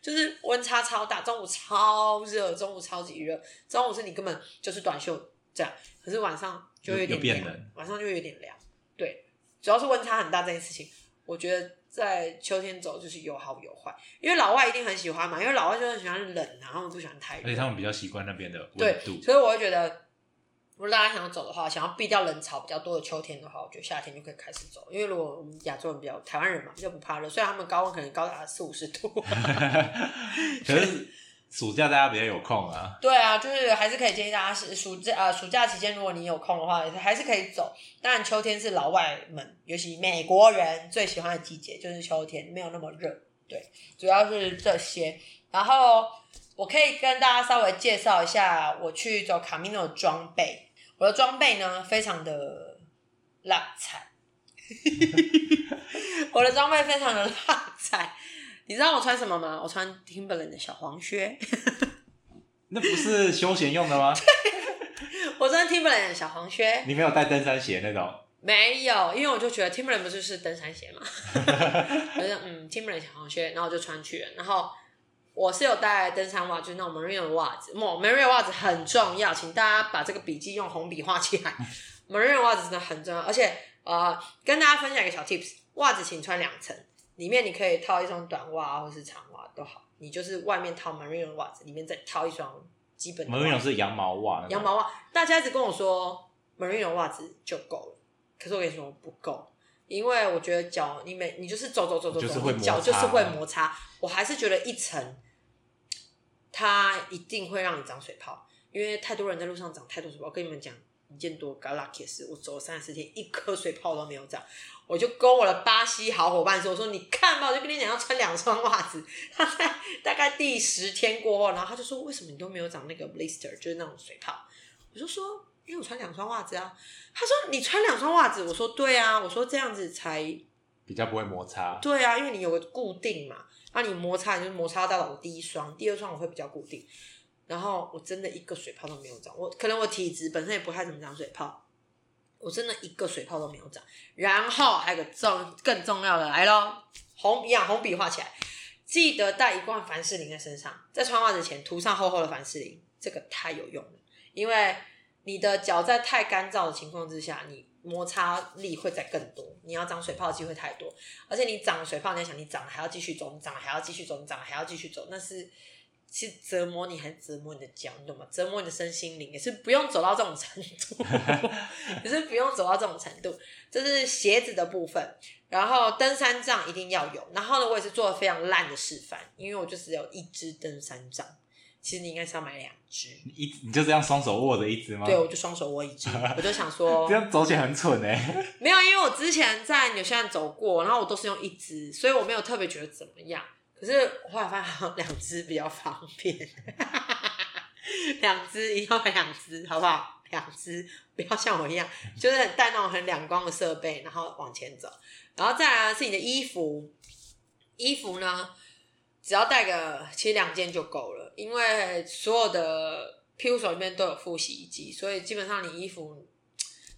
就是温差超大，中午超热，中午超级热，中午是你根本就是短袖这样，可是晚上就有点凉，晚上就有点凉。对，主要是温差很大这件事情，我觉得在秋天走就是有好有坏，因为老外一定很喜欢嘛，因为老外就很喜欢冷，然后不喜欢太热，而且他们比较习惯那边的温度，对，所以我会觉得如果大家想要走的话，想要避掉人潮比较多的秋天的话，我觉得夏天就可以开始走。因为如果我们亚洲人比较台湾人嘛，比较不怕热，虽然他们高温可能高达四五十度。可是暑假大家比较有空啊。对啊，就是还是可以建议大家是暑假啊，暑假期间如果你有空的话，还是可以走。当然秋天是老外们，尤其美国人最喜欢的季节，就是秋天，没有那么热。对，主要是这些。然后我可以跟大家稍微介绍一下我去走 Camino 的装备。我的装备呢，非常的烂惨。我的装备非常的烂惨。你知道我穿什么吗？我穿 Timberland 的小黄靴。那不是休闲用的吗？我穿 Timberland 的小黄靴。你没有带登山鞋那种？没有，因为我就觉得 Timberland 不就是登山鞋嘛。我就嗯，Timberland 小黄靴，然后我就穿去了，然后。我是有带登山袜，就是那种 Merino 的袜子。Merino 袜子很重要，请大家把这个笔记用红笔画起来。Merino 袜子真的很重要，而且呃，跟大家分享一个小 tips：袜子请穿两层，里面你可以套一双短袜或是长袜都好。你就是外面套 Merino 袜子，里面再套一双基本的。Merino 是羊毛袜，羊毛袜。大家一直跟我说 Merino 袜子就够了，可是我跟你说不够，因为我觉得脚你每你就是走走走走走，脚就是会摩擦。我还是觉得一层。它一定会让你长水泡，因为太多人在路上长太多水泡。我跟你们讲一件多 God lucky 的事，我走了三十四天，一颗水泡都没有长。我就跟我的巴西好伙伴说：“我说你看吧，我就跟你讲要穿两双袜子。”他在大概第十天过后，然后他就说：“为什么你都没有长那个 blister，就是那种水泡？”我就说：“因为我穿两双袜子啊。”他说：“你穿两双袜子？”我说：“对啊。”我说：“这样子才比较不会摩擦。”对啊，因为你有个固定嘛。那、你摩擦，你就摩擦到了我第一双，第二双我会比较固定。然后我真的一个水泡都没有长，我可能我体质本身也不太怎么长水泡，我真的一个水泡都没有长。然后还有个重更重要的来咯，红笔啊，红笔画起来，记得带一罐凡士林在身上，在穿袜子前涂上厚厚的凡士林，这个太有用了，因为你的脚在太干燥的情况之下，你。摩擦力会再更多，你要长水泡的机会太多，而且你长水泡，你要想你长了还要继续走，你长了还要继续走，你长了还要继续走，那是是折磨你还是折磨你的脚，你懂吗？折磨你的身心灵也是不用走到这种程度，也是不用走到这种程度。这是鞋子的部分，然后登山杖一定要有，然后呢，我也是做了非常烂的示范，因为我就只有一只登山杖。其实你应该是要买两只，一你就这样双手握着一只吗？对，我就双手握一只，我就想说这样走起来很蠢哎。没有，因为我之前在纽西兰走过，然后我都是用一只，所以我没有特别觉得怎么样。可是我后来发现 两只比较方便，两只一定要两只，好不好？两只不要像我一样，就是带那种很两光的设备，然后往前走。然后再来是你的衣服，衣服呢？只要带个，其实两件就够了，因为所有的庇护所里面都有附洗衣机，所以基本上你衣服，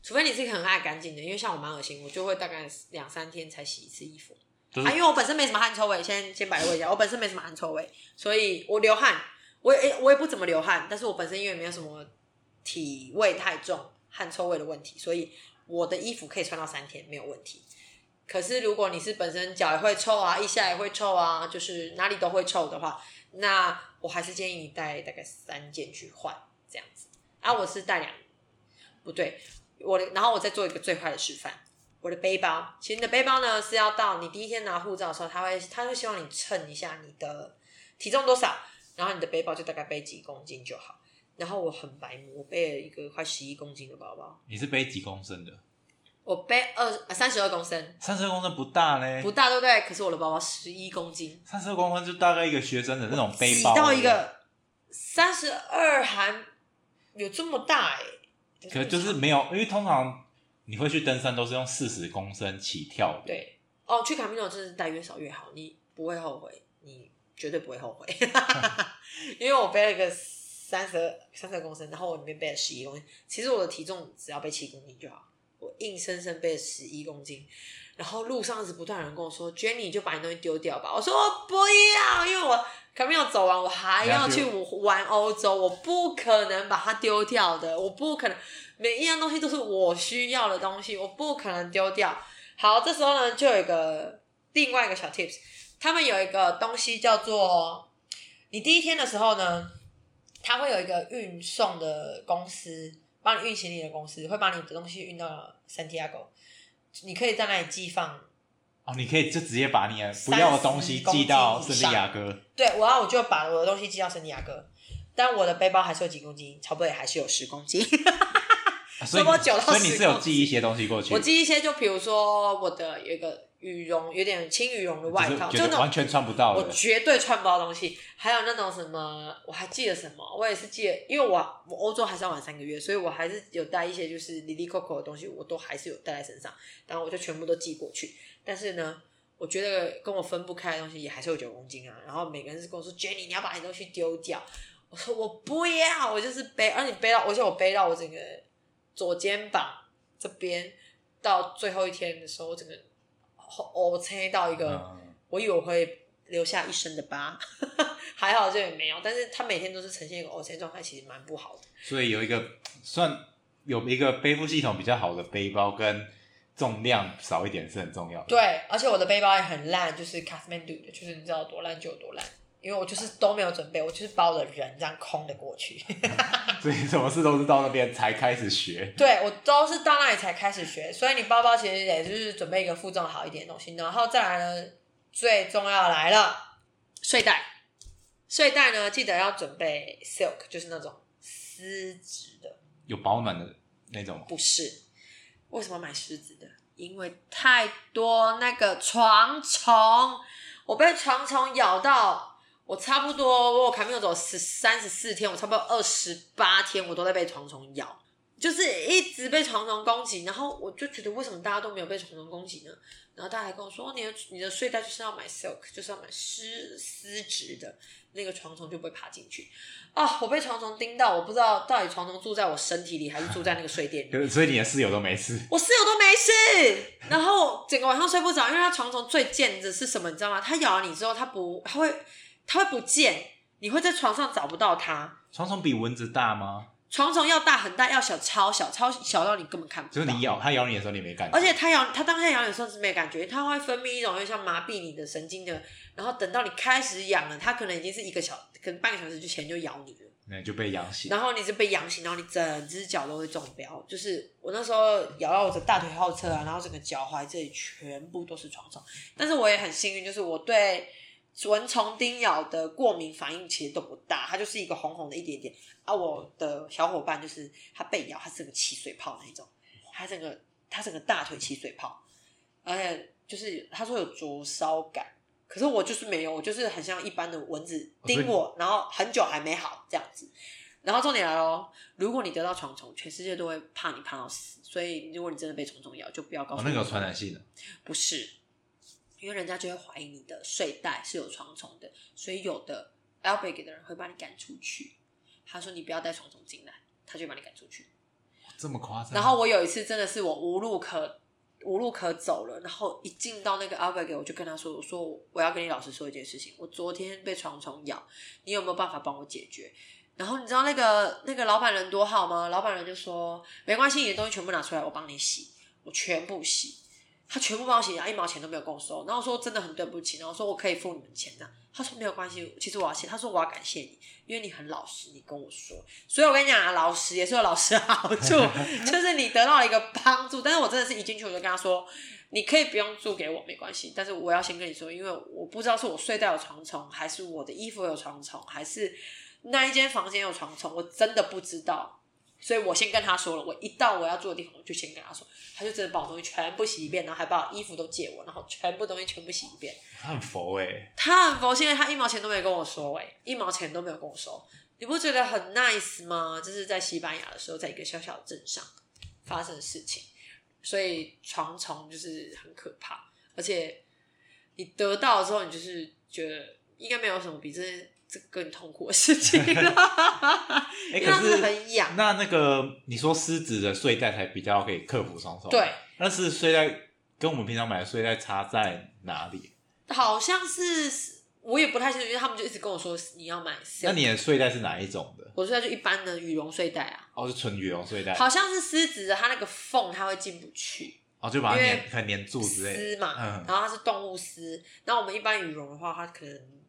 除非你是一个很爱干净的，因为像我蛮恶心，我就会大概两三天才洗一次衣服。啊，因为我本身没什么汗臭味，先先摆个位一下，我本身没什么汗臭味，所以我流汗，我也我也不怎么流汗，但是我本身因为没有什么体味太重、汗臭味的问题，所以我的衣服可以穿到三天没有问题。可是，如果你是本身脚也会臭啊，腋下也会臭啊，就是哪里都会臭的话，那我还是建议你带大概三件去换这样子。啊，我是带两，不对，我的，然后我再做一个最坏的示范。我的背包，其实你的背包呢是要到你第一天拿护照的时候，他会他会希望你称一下你的体重多少，然后你的背包就大概背几公斤就好。然后我很白目，我背了一个快十一公斤的包包。你是背几公升的？我背二三十二公升，三十二公升不大嘞，不大对不对？可是我的包包十一公斤，三十二公分就大概一个学生的那种背包，挤到一个三十二还有这么大哎、欸，可就是没有，因为通常你会去登山都是用四十公升起跳，对，哦，去卡米诺真是带越少越好，你不会后悔，你绝对不会后悔，因为我背了一个三十二三十二公升，然后我里面背了十一公斤，其实我的体重只要背七公斤就好。我硬生生背了十一公斤，然后路上一直不断有人跟我说：“Jenny，就把你东西丢掉吧。”我说：“我不要，因为我还没有走完，我还要去玩欧洲，我不可能把它丢掉的，我不可能每一样东西都是我需要的东西，我不可能丢掉。”好，这时候呢，就有一个另外一个小 tips，他们有一个东西叫做，你第一天的时候呢，他会有一个运送的公司。帮你运行你的公司会把你的东西运到 Santiago，你可以在那里寄放。哦，你可以就直接把你的不要的东西寄到圣地亚哥。对，我要我就把我的东西寄到圣地亚哥，但我的背包还是有几公斤，差不多也还是有十公斤。所以，所以你是有寄一些东西过去？我寄一些，就比如说我的有一个羽绒，有点轻羽绒的外套，就完全穿不到的。我绝对穿不到东西。还有那种什么，我还记得什么？我也是记得，因为我我欧洲还是要玩三个月，所以我还是有带一些就是哩哩扣扣的东西，我都还是有带在身上。然后我就全部都寄过去。但是呢，我觉得跟我分不开的东西也还是有九公斤啊。然后每个人是跟我说：“Jenny，你要把你东西丢掉。”我说：“我不要，我就是背。”而且背到，而且我背到我整个。左肩膀这边到最后一天的时候，我整个我切到一个，嗯、我以为我会留下一身的疤，还好这也没有。但是他每天都是呈现一个 O C 状态，其实蛮不好的。所以有一个算有一个背负系统比较好的背包，跟重量少一点是很重要的。对，而且我的背包也很烂，就是 Casmandu 的，就是你知道多烂就有多烂。因为我就是都没有准备，我就是把我的人这样空的过去，所以什么事都是到那边才开始学。对，我都是到那里才开始学，所以你包包其实也就是准备一个负重好一点的东西，然后再来呢，最重要来了，睡袋，睡袋呢记得要准备 silk，就是那种丝质的，有保暖的那种。不是，为什么买丝质的？因为太多那个床虫，我被床虫咬到。我差不多，我卡米有走十三十四天，我差不多二十八天，我都在被床虫咬，就是一直被床虫攻击。然后我就觉得，为什么大家都没有被床虫攻击呢？然后大家还跟我说，你的你的睡袋就是要买 silk，就是要买丝丝质的，那个床虫就不会爬进去。啊、哦，我被床虫叮到，我不知道到底床虫住在我身体里，还是住在那个睡垫里。所以你的室友都没事，我室友都没事。然后整个晚上睡不着，因为它床虫最贱的是什么？你知道吗？它咬了你之后，它不，它会。它会不见，你会在床上找不到它。床虫比蚊子大吗？床虫要大很大，要小超小，超小到你根本看不到。就是你咬它咬你的时候，你没感觉。而且它咬它当下咬你的时候是没感觉，它会分泌一种就像麻痹你的神经的，然后等到你开始痒了，它可能已经是一个小，可能半个小时之前就咬你了，那就被痒醒。然后你就被痒醒，然后你整只脚都会中标。就是我那时候咬到我的大腿后侧啊，然后整个脚踝这里全部都是床虫。但是我也很幸运，就是我对。蚊虫叮咬的过敏反应其实都不大，它就是一个红红的一点点。啊，我的小伙伴就是他被咬，他整个起水泡那种，他整个他整个大腿起水泡，而且就是他说有灼烧感，可是我就是没有，我就是很像一般的蚊子叮我，然后很久还没好这样子。然后重点来喽，如果你得到床虫，全世界都会怕你怕到死，所以如果你真的被虫虫咬，就不要告诉我。哦，那个有传染性的？不是。因为人家就会怀疑你的睡袋是有床虫的，所以有的 albergue 的人会把你赶出去。他说你不要带床虫进来，他就把你赶出去。这么夸张？然后我有一次真的是我无路可无路可走了，然后一进到那个 albergue，我就跟他说：“我说我要跟你老实说一件事情，我昨天被床虫咬，你有没有办法帮我解决？”然后你知道那个那个老板人多好吗？老板人就说：“没关系，你的东西全部拿出来，我帮你洗，我全部洗。”他全部帮我洗，一毛钱都没有跟我收。然后我说真的很对不起，然后说我可以付你们钱的。他说没有关系，其实我要谢。他说我要感谢你，因为你很老实，你跟我说。所以我跟你讲啊，老实也是有老实的好处，就是你得到了一个帮助。但是我真的是一进去我就跟他说，你可以不用住给我没关系，但是我要先跟你说，因为我不知道是我睡袋有床虫，还是我的衣服有床虫，还是那一间房间有床虫，我真的不知道。所以我先跟他说了，我一到我要住的地方，我就先跟他说，他就真的把我东西全部洗一遍，然后还把我衣服都借我，然后全部东西全部洗一遍。他很佛哎、欸，他很佛，现在他一毛钱都没有跟我收哎、欸，一毛钱都没有跟我收，你不觉得很 nice 吗？这是在西班牙的时候，在一个小小的镇上发生的事情，所以床虫就是很可怕，而且你得到之后，你就是觉得应该没有什么比这。这更痛苦的事情了，哎、欸，可是很痒。那那个你说狮子的睡袋才比较可以克服双手，对。但是睡袋跟我们平常买的睡袋差在哪里？好像是我也不太清楚，因为他们就一直跟我说你要买。那你的睡袋是哪一种的？我睡袋就一般的羽绒睡袋啊。哦，是纯羽绒睡袋。好像是狮子的，它那个缝它会进不去。哦，就把它粘很粘住之类的。丝嘛，嗯，然后它是动物丝。然后我们一般羽绒的话，它可能。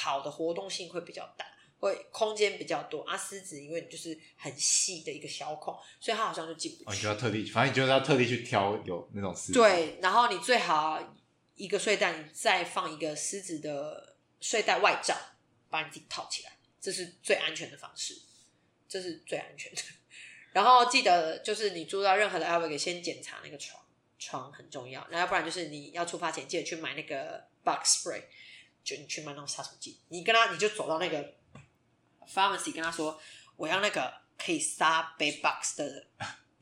跑的活动性会比较大，会空间比较多。啊，狮子因为就是很细的一个小孔，所以它好像就进不去。哦，你就要特地，反正你就是要特地去挑有那种狮子。对，然后你最好一个睡袋，你再放一个狮子的睡袋外罩，把你自己套起来，这是最安全的方式，这是最安全的。然后记得就是你住到任何的 albergue 先检查那个床，床很重要。那要不然就是你要出发前记得去买那个 bug spray，你去买那种杀虫剂。你跟他你就走到那个 pharmacy 跟他说，我要那个可以杀 bed bugs 的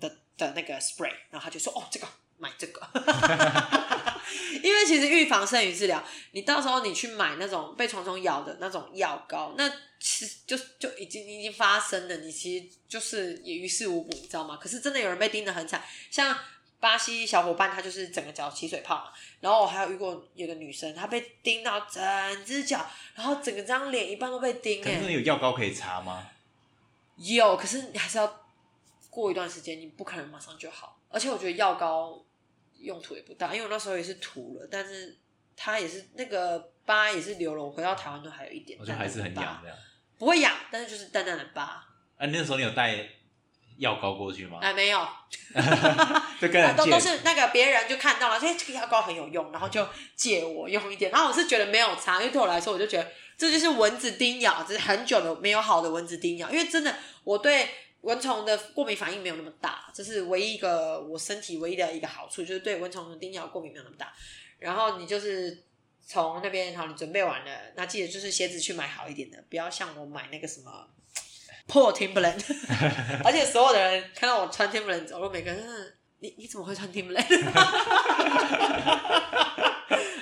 的的那个 spray，然后他就说哦，这个买这个。因为其实预防胜于治疗，你到时候你去买那种被虫虫咬的那种药膏，那其实就就已经已经发生了，你其实就是也于事无补，你知道吗？可是真的有人被叮得很惨，像巴西小伙伴，他就是整个脚起水泡嘛，然后我还有遇过有个女生，她被叮到整只脚，然后整个张脸一半都被叮。可是有药膏可以擦吗？有，可是你还是要过一段时间，你不可能马上就好，而且我觉得药膏。用途也不大，因为我那时候也是涂了，但是它也是那个疤也是留了。我回到台湾都还有一点，我觉得还是很痒不会痒，但是就是淡淡的疤。啊，那个时候你有带药膏过去吗？哎，没有，就跟人都都是那个别人就看到了，说这个药膏很有用，然后就借我用一点。然后我是觉得没有差，因为对我来说，我就觉得这就是蚊子叮咬，这是很久的没有好的蚊子叮咬，因为真的我对。蚊虫的过敏反应没有那么大，这是唯一一个我身体唯一的一个好处，就是对蚊虫的叮咬过敏没有那么大。然后你就是从那边，好，你准备完了，那记得就是鞋子去买好一点的，不要像我买那个什么破 Timberland，而且所有的人看到我穿 Timberland 走路，每个人，你你怎么会穿 Timberland？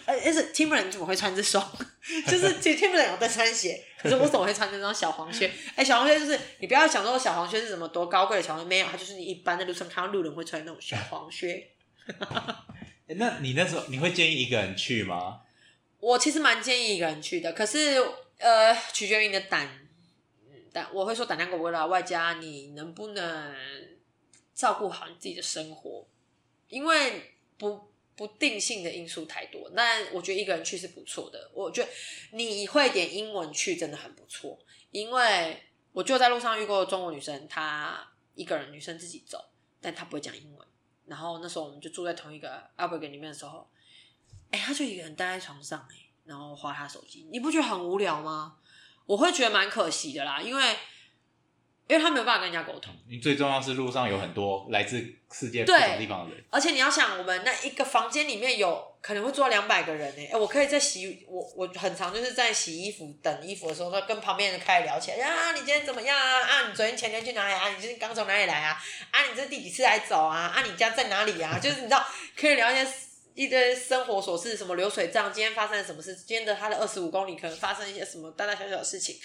但是 Timberland 怎么会穿这双？就是其实 Timberland 有登山鞋，可是我怎么会穿这双小黄靴？哎、欸，小黄靴就是你不要想说小黄靴是什么多高贵的小黄靴，没有，它就是你一般在路上看到路人会穿那种小黄靴。欸、那你那时候你会建议一个人去吗？我其实蛮建议一个人去的，可是呃，取决于你的胆，胆我会说胆量够不够大，外加你能不能照顾好你自己的生活，因为不。不定性的因素太多，但我觉得一个人去是不错的。我觉得你会点英文去真的很不错，因为我就在路上遇过中国女生，她一个人女生自己走，但她不会讲英文。然后那时候我们就住在同一个 albergue 里面的时候，哎，她就一个人待在床上，哎，然后划她手机，你不觉得很无聊吗？我会觉得蛮可惜的啦，因为。因为他没有办法跟人家沟通。你最重要是路上有很多来自世界不同地方的人，而且你要想，我们那一个房间里面有可能会坐两百个人呢。哎，我可以在洗我我很常就是在洗衣服等衣服的时候，跟旁边人开始聊起来。啊，你今天怎么样啊？啊，你昨天前天去哪里啊？你今天刚从哪里来啊？啊，你这是第几次来走啊？啊，你家在哪里啊？就是你知道，可以聊一些一堆生活琐事，什么流水账，今天发生了什么事？今天的他的二十五公里可能发生一些什么大大小小的事情。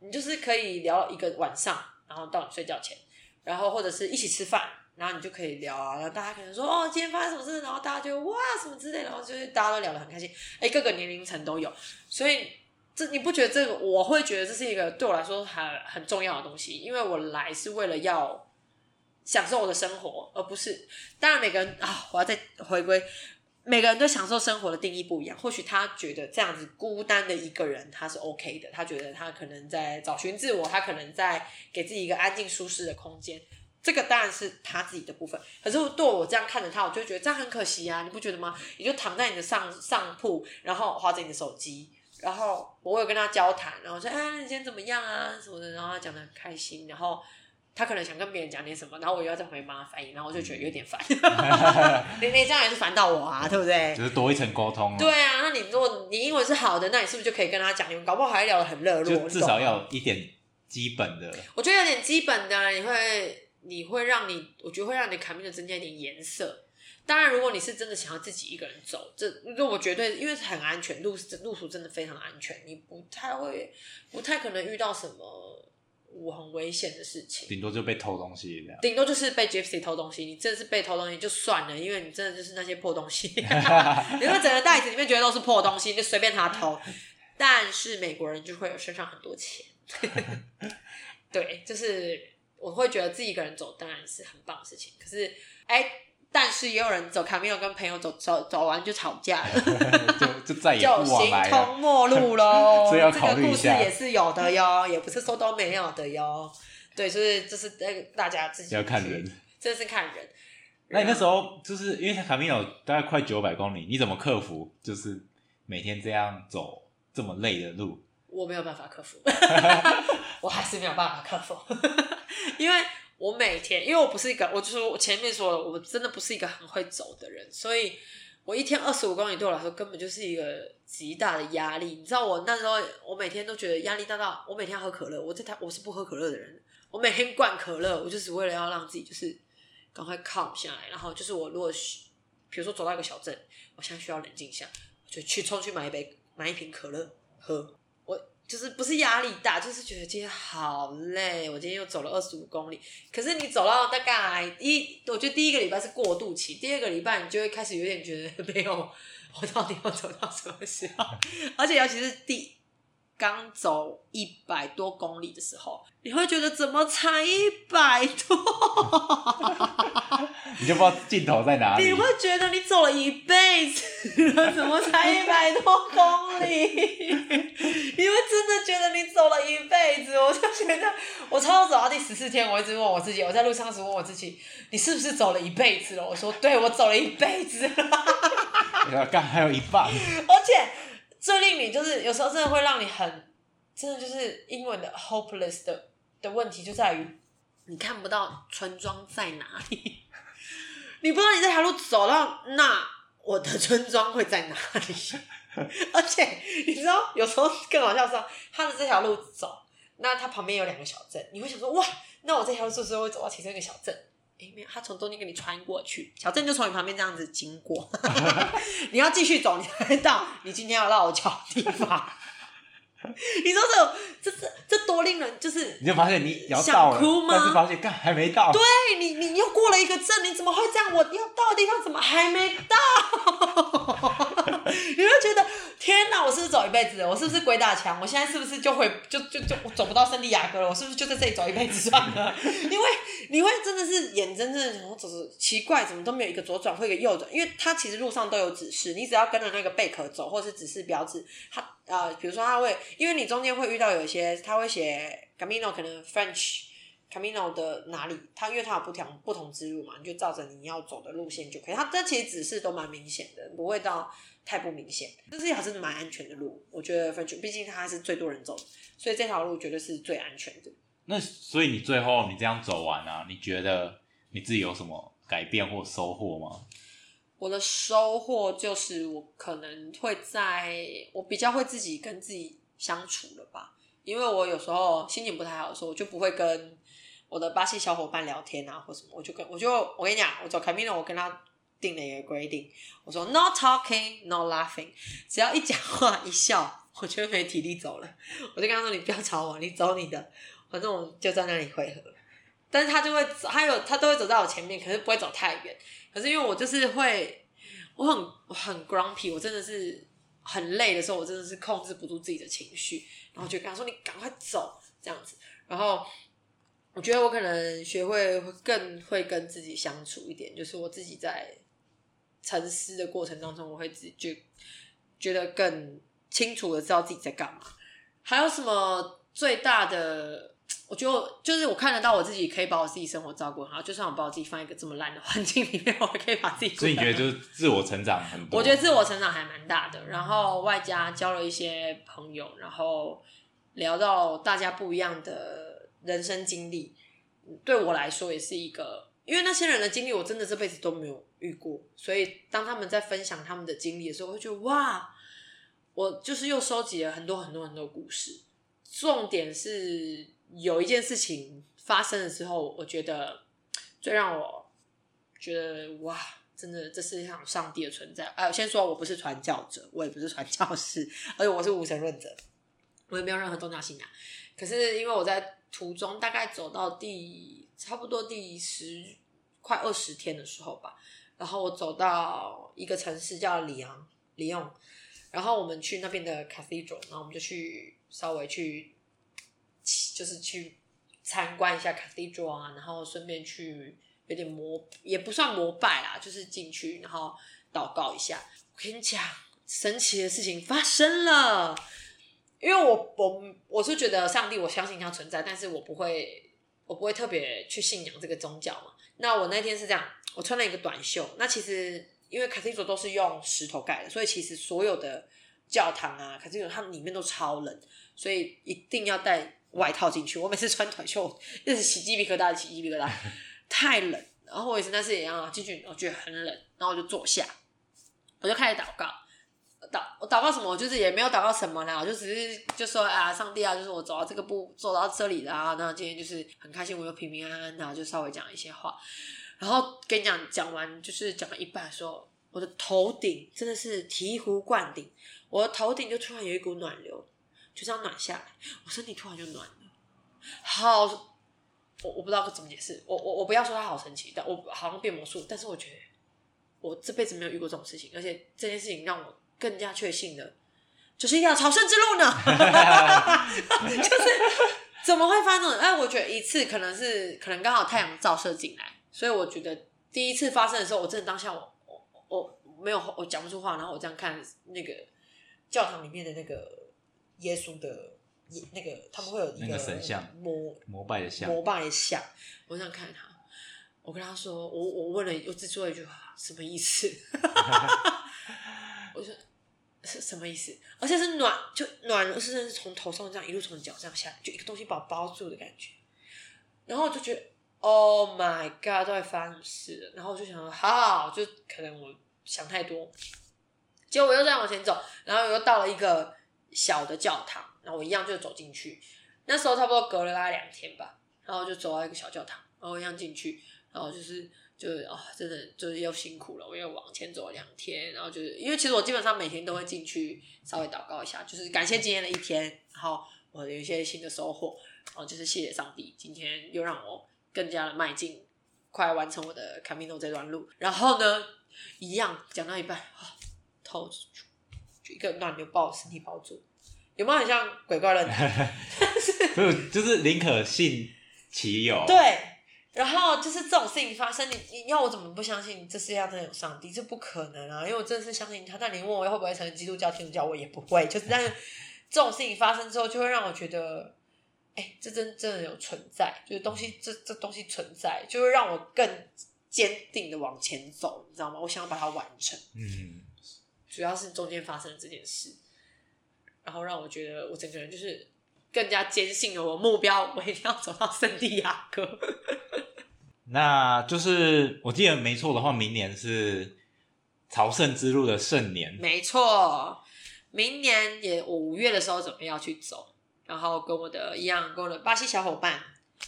你就是可以聊一个晚上，然后到你睡觉前，然后或者是一起吃饭，然后你就可以聊啊，然后大家可能说哦，今天发生什么事，然后大家就哇什么之类，然后就是大家都聊得很开心，哎，各个年龄层都有，所以这你不觉得这个？我会觉得这是一个对我来说很很重要的东西，因为我来是为了要享受我的生活，而不是当然每个人啊，我要再回归。每个人对享受生活的定义不一样，或许他觉得这样子孤单的一个人他是 OK 的，他觉得他可能在找寻自我，他可能在给自己一个安静舒适的空间，这个当然是他自己的部分。可是对我这样看着他，我就觉得这样很可惜啊，你不觉得吗？你就躺在你的上上铺，然后划着你的手机，然后我有跟他交谈，然后说哎，你今天怎么样啊什么的，然后他讲得很开心，然后。他可能想跟别人讲点什么，然后我又要再回妈翻译，然后我就觉得有点烦。你你这样也是烦到我啊，对不对？就是多一层沟通。对啊，那你如果你英文是好的，那你是不是就可以跟他讲？你们搞不好还聊得很热络。至少要有一点基本的。我觉得有点基本的，你会你会让你，我觉得会让你卡米的增加一点颜色。当然，如果你是真的想要自己一个人走，这那我绝对因为很安全，路路途真的非常安全，你不太会，不太可能遇到什么。我很危险的事情，顶多就被偷东西这样，顶多就是被 Gypsy 偷东西。你真的是被偷东西就算了，因为你真的就是那些破东西，你会整个袋子里面觉得都是破东西，就随便他偷。但是美国人就会有身上很多钱，对，就是我会觉得自己一个人走当然是很棒的事情。可是，哎，但是也有人走卡米诺跟朋友走走走完就吵架了，就就再也不往来了，就形同陌路喽。所以要考虑一下。这个故事也是有的哟，也不是说都没有的哟。对，所以这是那个大家自己要看人，这是看人。那你那时候就是因为卡米诺大概快九百公里，你怎么克服？就是每天这样走这么累的路？我没有办法克服，我还是没有办法克服，因为。我每天，因为我不是一个，我就说我前面说了，我真的不是一个很会走的人，所以我一天二十五公里对我来说根本就是一个极大的压力。你知道我那时候，我每天都觉得压力大到我每天喝可乐，我这台我是不喝可乐的人，我每天灌可乐，我就是为了要让自己就是赶快 calm 下来，然后就是我如果比如说走到一个小镇，我现在需要冷静下，我就去冲去买一杯买一瓶可乐喝。就是不是压力大，就是觉得今天好累。我今天又走了二十五公里，可是你走到大概一，我觉得第一个礼拜是过渡期，第二个礼拜你就会开始有点觉得 没有，我到底要走到什么时候？而且尤其是第刚走一百多公里的时候，你会觉得怎么才一百多？你就不知道尽头在哪里。你会觉得你走了一辈子了，怎么才一百多公里？你会真的觉得你走了一辈子？我就觉得，我超走到第十四天，我一直问我自己，我在路上时问我自己，你是不是走了一辈子了？我说，对，我走了一辈子了。刚还有一半。而且这令你就是有时候真的会让你很，真的就是英文的 hopeless 的的问题就在于，你看不到村庄在哪里。你不知道你这条路走到那，我的村庄会在哪里？而且你知道，有时候更好笑是，他的这条路走，那他旁边有两个小镇，你会想说，哇，那我这条路是不是会走到其中一个小镇？哎，没有，他从中间给你穿过去，小镇就从你旁边这样子经过，你要继续走，你才到你今天要落脚的地方。你说这这这这多令人就是，你就发现你要到了，想哭吗？但是发现干还没到。对你，你又过了一个镇，你怎么会这样？我要到的地方怎么还没到？你会觉得天哪！我是不是走一辈子？我是不是鬼打墙？我现在是不是就会就就就走不到圣地亚哥了？我是不是就在这里走一辈子算了？因为你会真的是眼睁睁的怎么走走，奇怪，怎么都没有一个左转或一个右转？因为它其实路上都有指示，你只要跟着那个贝壳走，或是指示标志，它呃，比如说它会，因为你中间会遇到有一些，它会写 Camino 可能 French Camino 的哪里，它因为它有不同不同之路嘛，你就照着你要走的路线就可以。它这其实指示都蛮明显的，不会到。太不明显，这是一条真的蛮安全的路，我觉得 French，毕竟它是最多人走的，所以这条路绝对是最安全的。那所以你最后你这样走完啊，你觉得你自己有什么改变或收获吗？我的收获就是我可能会在我比较会自己跟自己相处了吧，因为我有时候心情不太好的时候，我就不会跟我的巴西小伙伴聊天啊，或什么，我就跟我就我跟你讲，我走 Camino，我跟他。定了一个规定，我说 no talking, no laughing，只要一讲话一笑，我就没体力走了。我就跟他说：“你不要吵我，你走你的，反正我就在那里汇合。”但是他就会，他有他都会走在我前面，可是不会走太远。可是因为我就是会，我很我很 grumpy，我真的是很累的时候，我真的是控制不住自己的情绪，然后就跟他说：“你赶快走，这样子。”然后。我觉得我可能学会更会跟自己相处一点，就是我自己在沉思的过程当中，我会自己觉觉得更清楚的知道自己在干嘛。还有什么最大的？我觉得就是我看得到我自己可以把我自己生活照顾好，就算我把我自己放一个这么烂的环境里面，我还可以把自己。所以你觉得就是自我成长很多？我觉得自我成长还蛮大的，然后外加交了一些朋友，然后聊到大家不一样的。人生经历对我来说也是一个，因为那些人的经历我真的这辈子都没有遇过，所以当他们在分享他们的经历的时候，我会觉得哇，我就是又收集了很多很多很多故事。重点是有一件事情发生了之后，我觉得最让我觉得哇，真的这世界上上帝的存在。哎，先说我不是传教者，我也不是传教士，而且我是无神论者，我也没有任何宗教信仰。可是因为我在途中大概走到第差不多第十快二十天的时候吧，然后我走到一个城市叫里昂里昂，然后我们去那边的 cathedral，然后我们就去稍微去就是去参观一下 cathedral 啊，然后顺便去有点膜，也不算膜拜啦，就是进去然后祷告一下。我跟你讲，神奇的事情发生了，因为我我我是觉得上帝，我相信他存在，但是我不会，我不会特别去信仰这个宗教嘛。那我那天是这样，我穿了一个短袖。那其实因为 Cathedral 都是用石头盖的，所以其实所有的教堂啊，Cathedral 它们里面都超冷，所以一定要带外套进去。我每次穿短袖，一直起鸡皮疙瘩，起鸡皮疙瘩。太冷，然后我也是那次也一样进去，我觉得很冷，然后我就坐下，我就开始祷告，祷我祷告什么？我就是也没有祷告什么啦，我就只是就说啊，上帝啊，就是我走到这个步，走到这里啦，那今天就是很开心，我又平平安安，然后就稍微讲一些话，然后跟你讲讲完，就是讲了一半的时候，我的头顶真的是醍醐灌顶，我的头顶就突然有一股暖流，就这样暖下来，我身体突然就暖了，好。我我不知道怎么解释，我我我不要说它好神奇，但我好像变魔术，但是我觉得我这辈子没有遇过这种事情，而且这件事情让我更加确信的，就是要朝圣之路呢，就是怎么会发生？哎，我觉得一次可能是可能刚好太阳照射进来，所以我觉得第一次发生的时候，我真的当下我我我没有我讲不出话，然后我这样看那个教堂里面的那个耶稣的。那个他们会有一个那个神像膜膜拜的像，膜拜的像。我想看他，我跟他说，我我问了，我只说了一句话，什么意思？我说是什么意思？而且是暖，就暖，是是从头上这样一路从脚这样下来，就一个东西把我包住的感觉。然后我就觉得，Oh my God，都在发生事了？然后我就想说，好，就可能我想太多。结果我又再往前走，然后我又到了一个小的教堂。然后我一样就走进去，那时候差不多隔了大概两天吧，然后就走到一个小教堂，然后我一样进去，然后就是就是啊、哦，真的就是又辛苦了，我又往前走了两天，然后就是因为其实我基本上每天都会进去稍微祷告一下，就是感谢今天的一天，然后我有一些新的收获，然后就是谢谢上帝，今天又让我更加的迈进，快完成我的 Camino 这段路。然后呢，一样讲到一半，啊、哦，头就一个暖流把我身体包住。有没有很像鬼怪论坛？是就是宁可信其有。对，然后就是这种事情发生，你你要我怎么不相信这世界上真的有上帝？这不可能啊！因为我真的是相信他。但你问我会不会成为基督教、天主教，我也不会。就是但是这种事情发生之后，就会让我觉得，哎、欸，这真真的有存在，就是东西这这东西存在，就会让我更坚定的往前走，你知道吗？我想要把它完成。嗯，主要是中间发生了这件事。然后让我觉得我整个人就是更加坚信了我目标，我一定要走到圣地亚哥。那就是我记得没错的话，明年是朝圣之路的盛年。没错，明年也我五月的时候准备要去走，然后跟我的一样，跟我的巴西小伙伴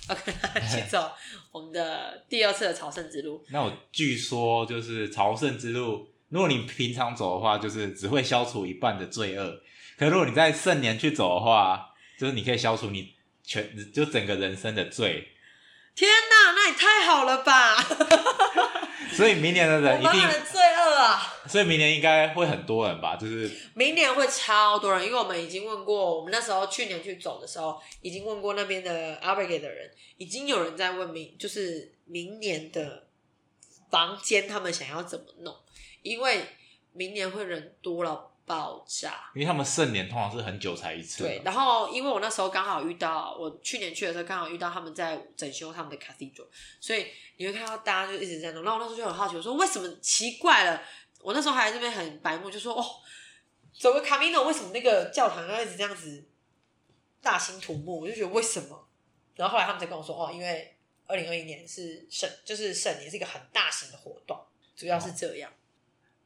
要跟他 去走我们的第二次的朝圣之路。那我据说就是朝圣之路，如果你平常走的话，就是只会消除一半的罪恶。可如果你在盛年去走的话，就是你可以消除你全就整个人生的罪。天哪，那也太好了吧！所以明年的人一定的罪恶啊！所以明年应该会很多人吧？就是明年会超多人，因为我们已经问过，我们那时候去年去走的时候，已经问过那边的 Albergue 的人，已经有人在问明，就是明年的房间他们想要怎么弄，因为明年会人多了。爆炸，因为他们圣年通常是很久才一次。对，然后因为我那时候刚好遇到，我去年去的时候刚好遇到他们在整修他们的 cathedral，所以你会看到大家就一直在弄。然后我那时候就很好奇，我说为什么奇怪了？我那时候还在这边很白目，就说哦，走个 Camino，为什么那个教堂要一直这样子大兴土木？我就觉得为什么？然后后来他们才跟我说哦，因为二零二一年是圣，就是圣年是一个很大型的活动，主要是这样。哦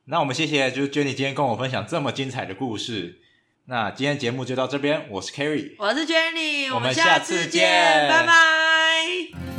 那我们谢谢，就是 Jenny 今天跟我分享这么精彩的故事。那今天节目就到这边，我是 Kerry，我是 Jenny，我们下次见，拜拜。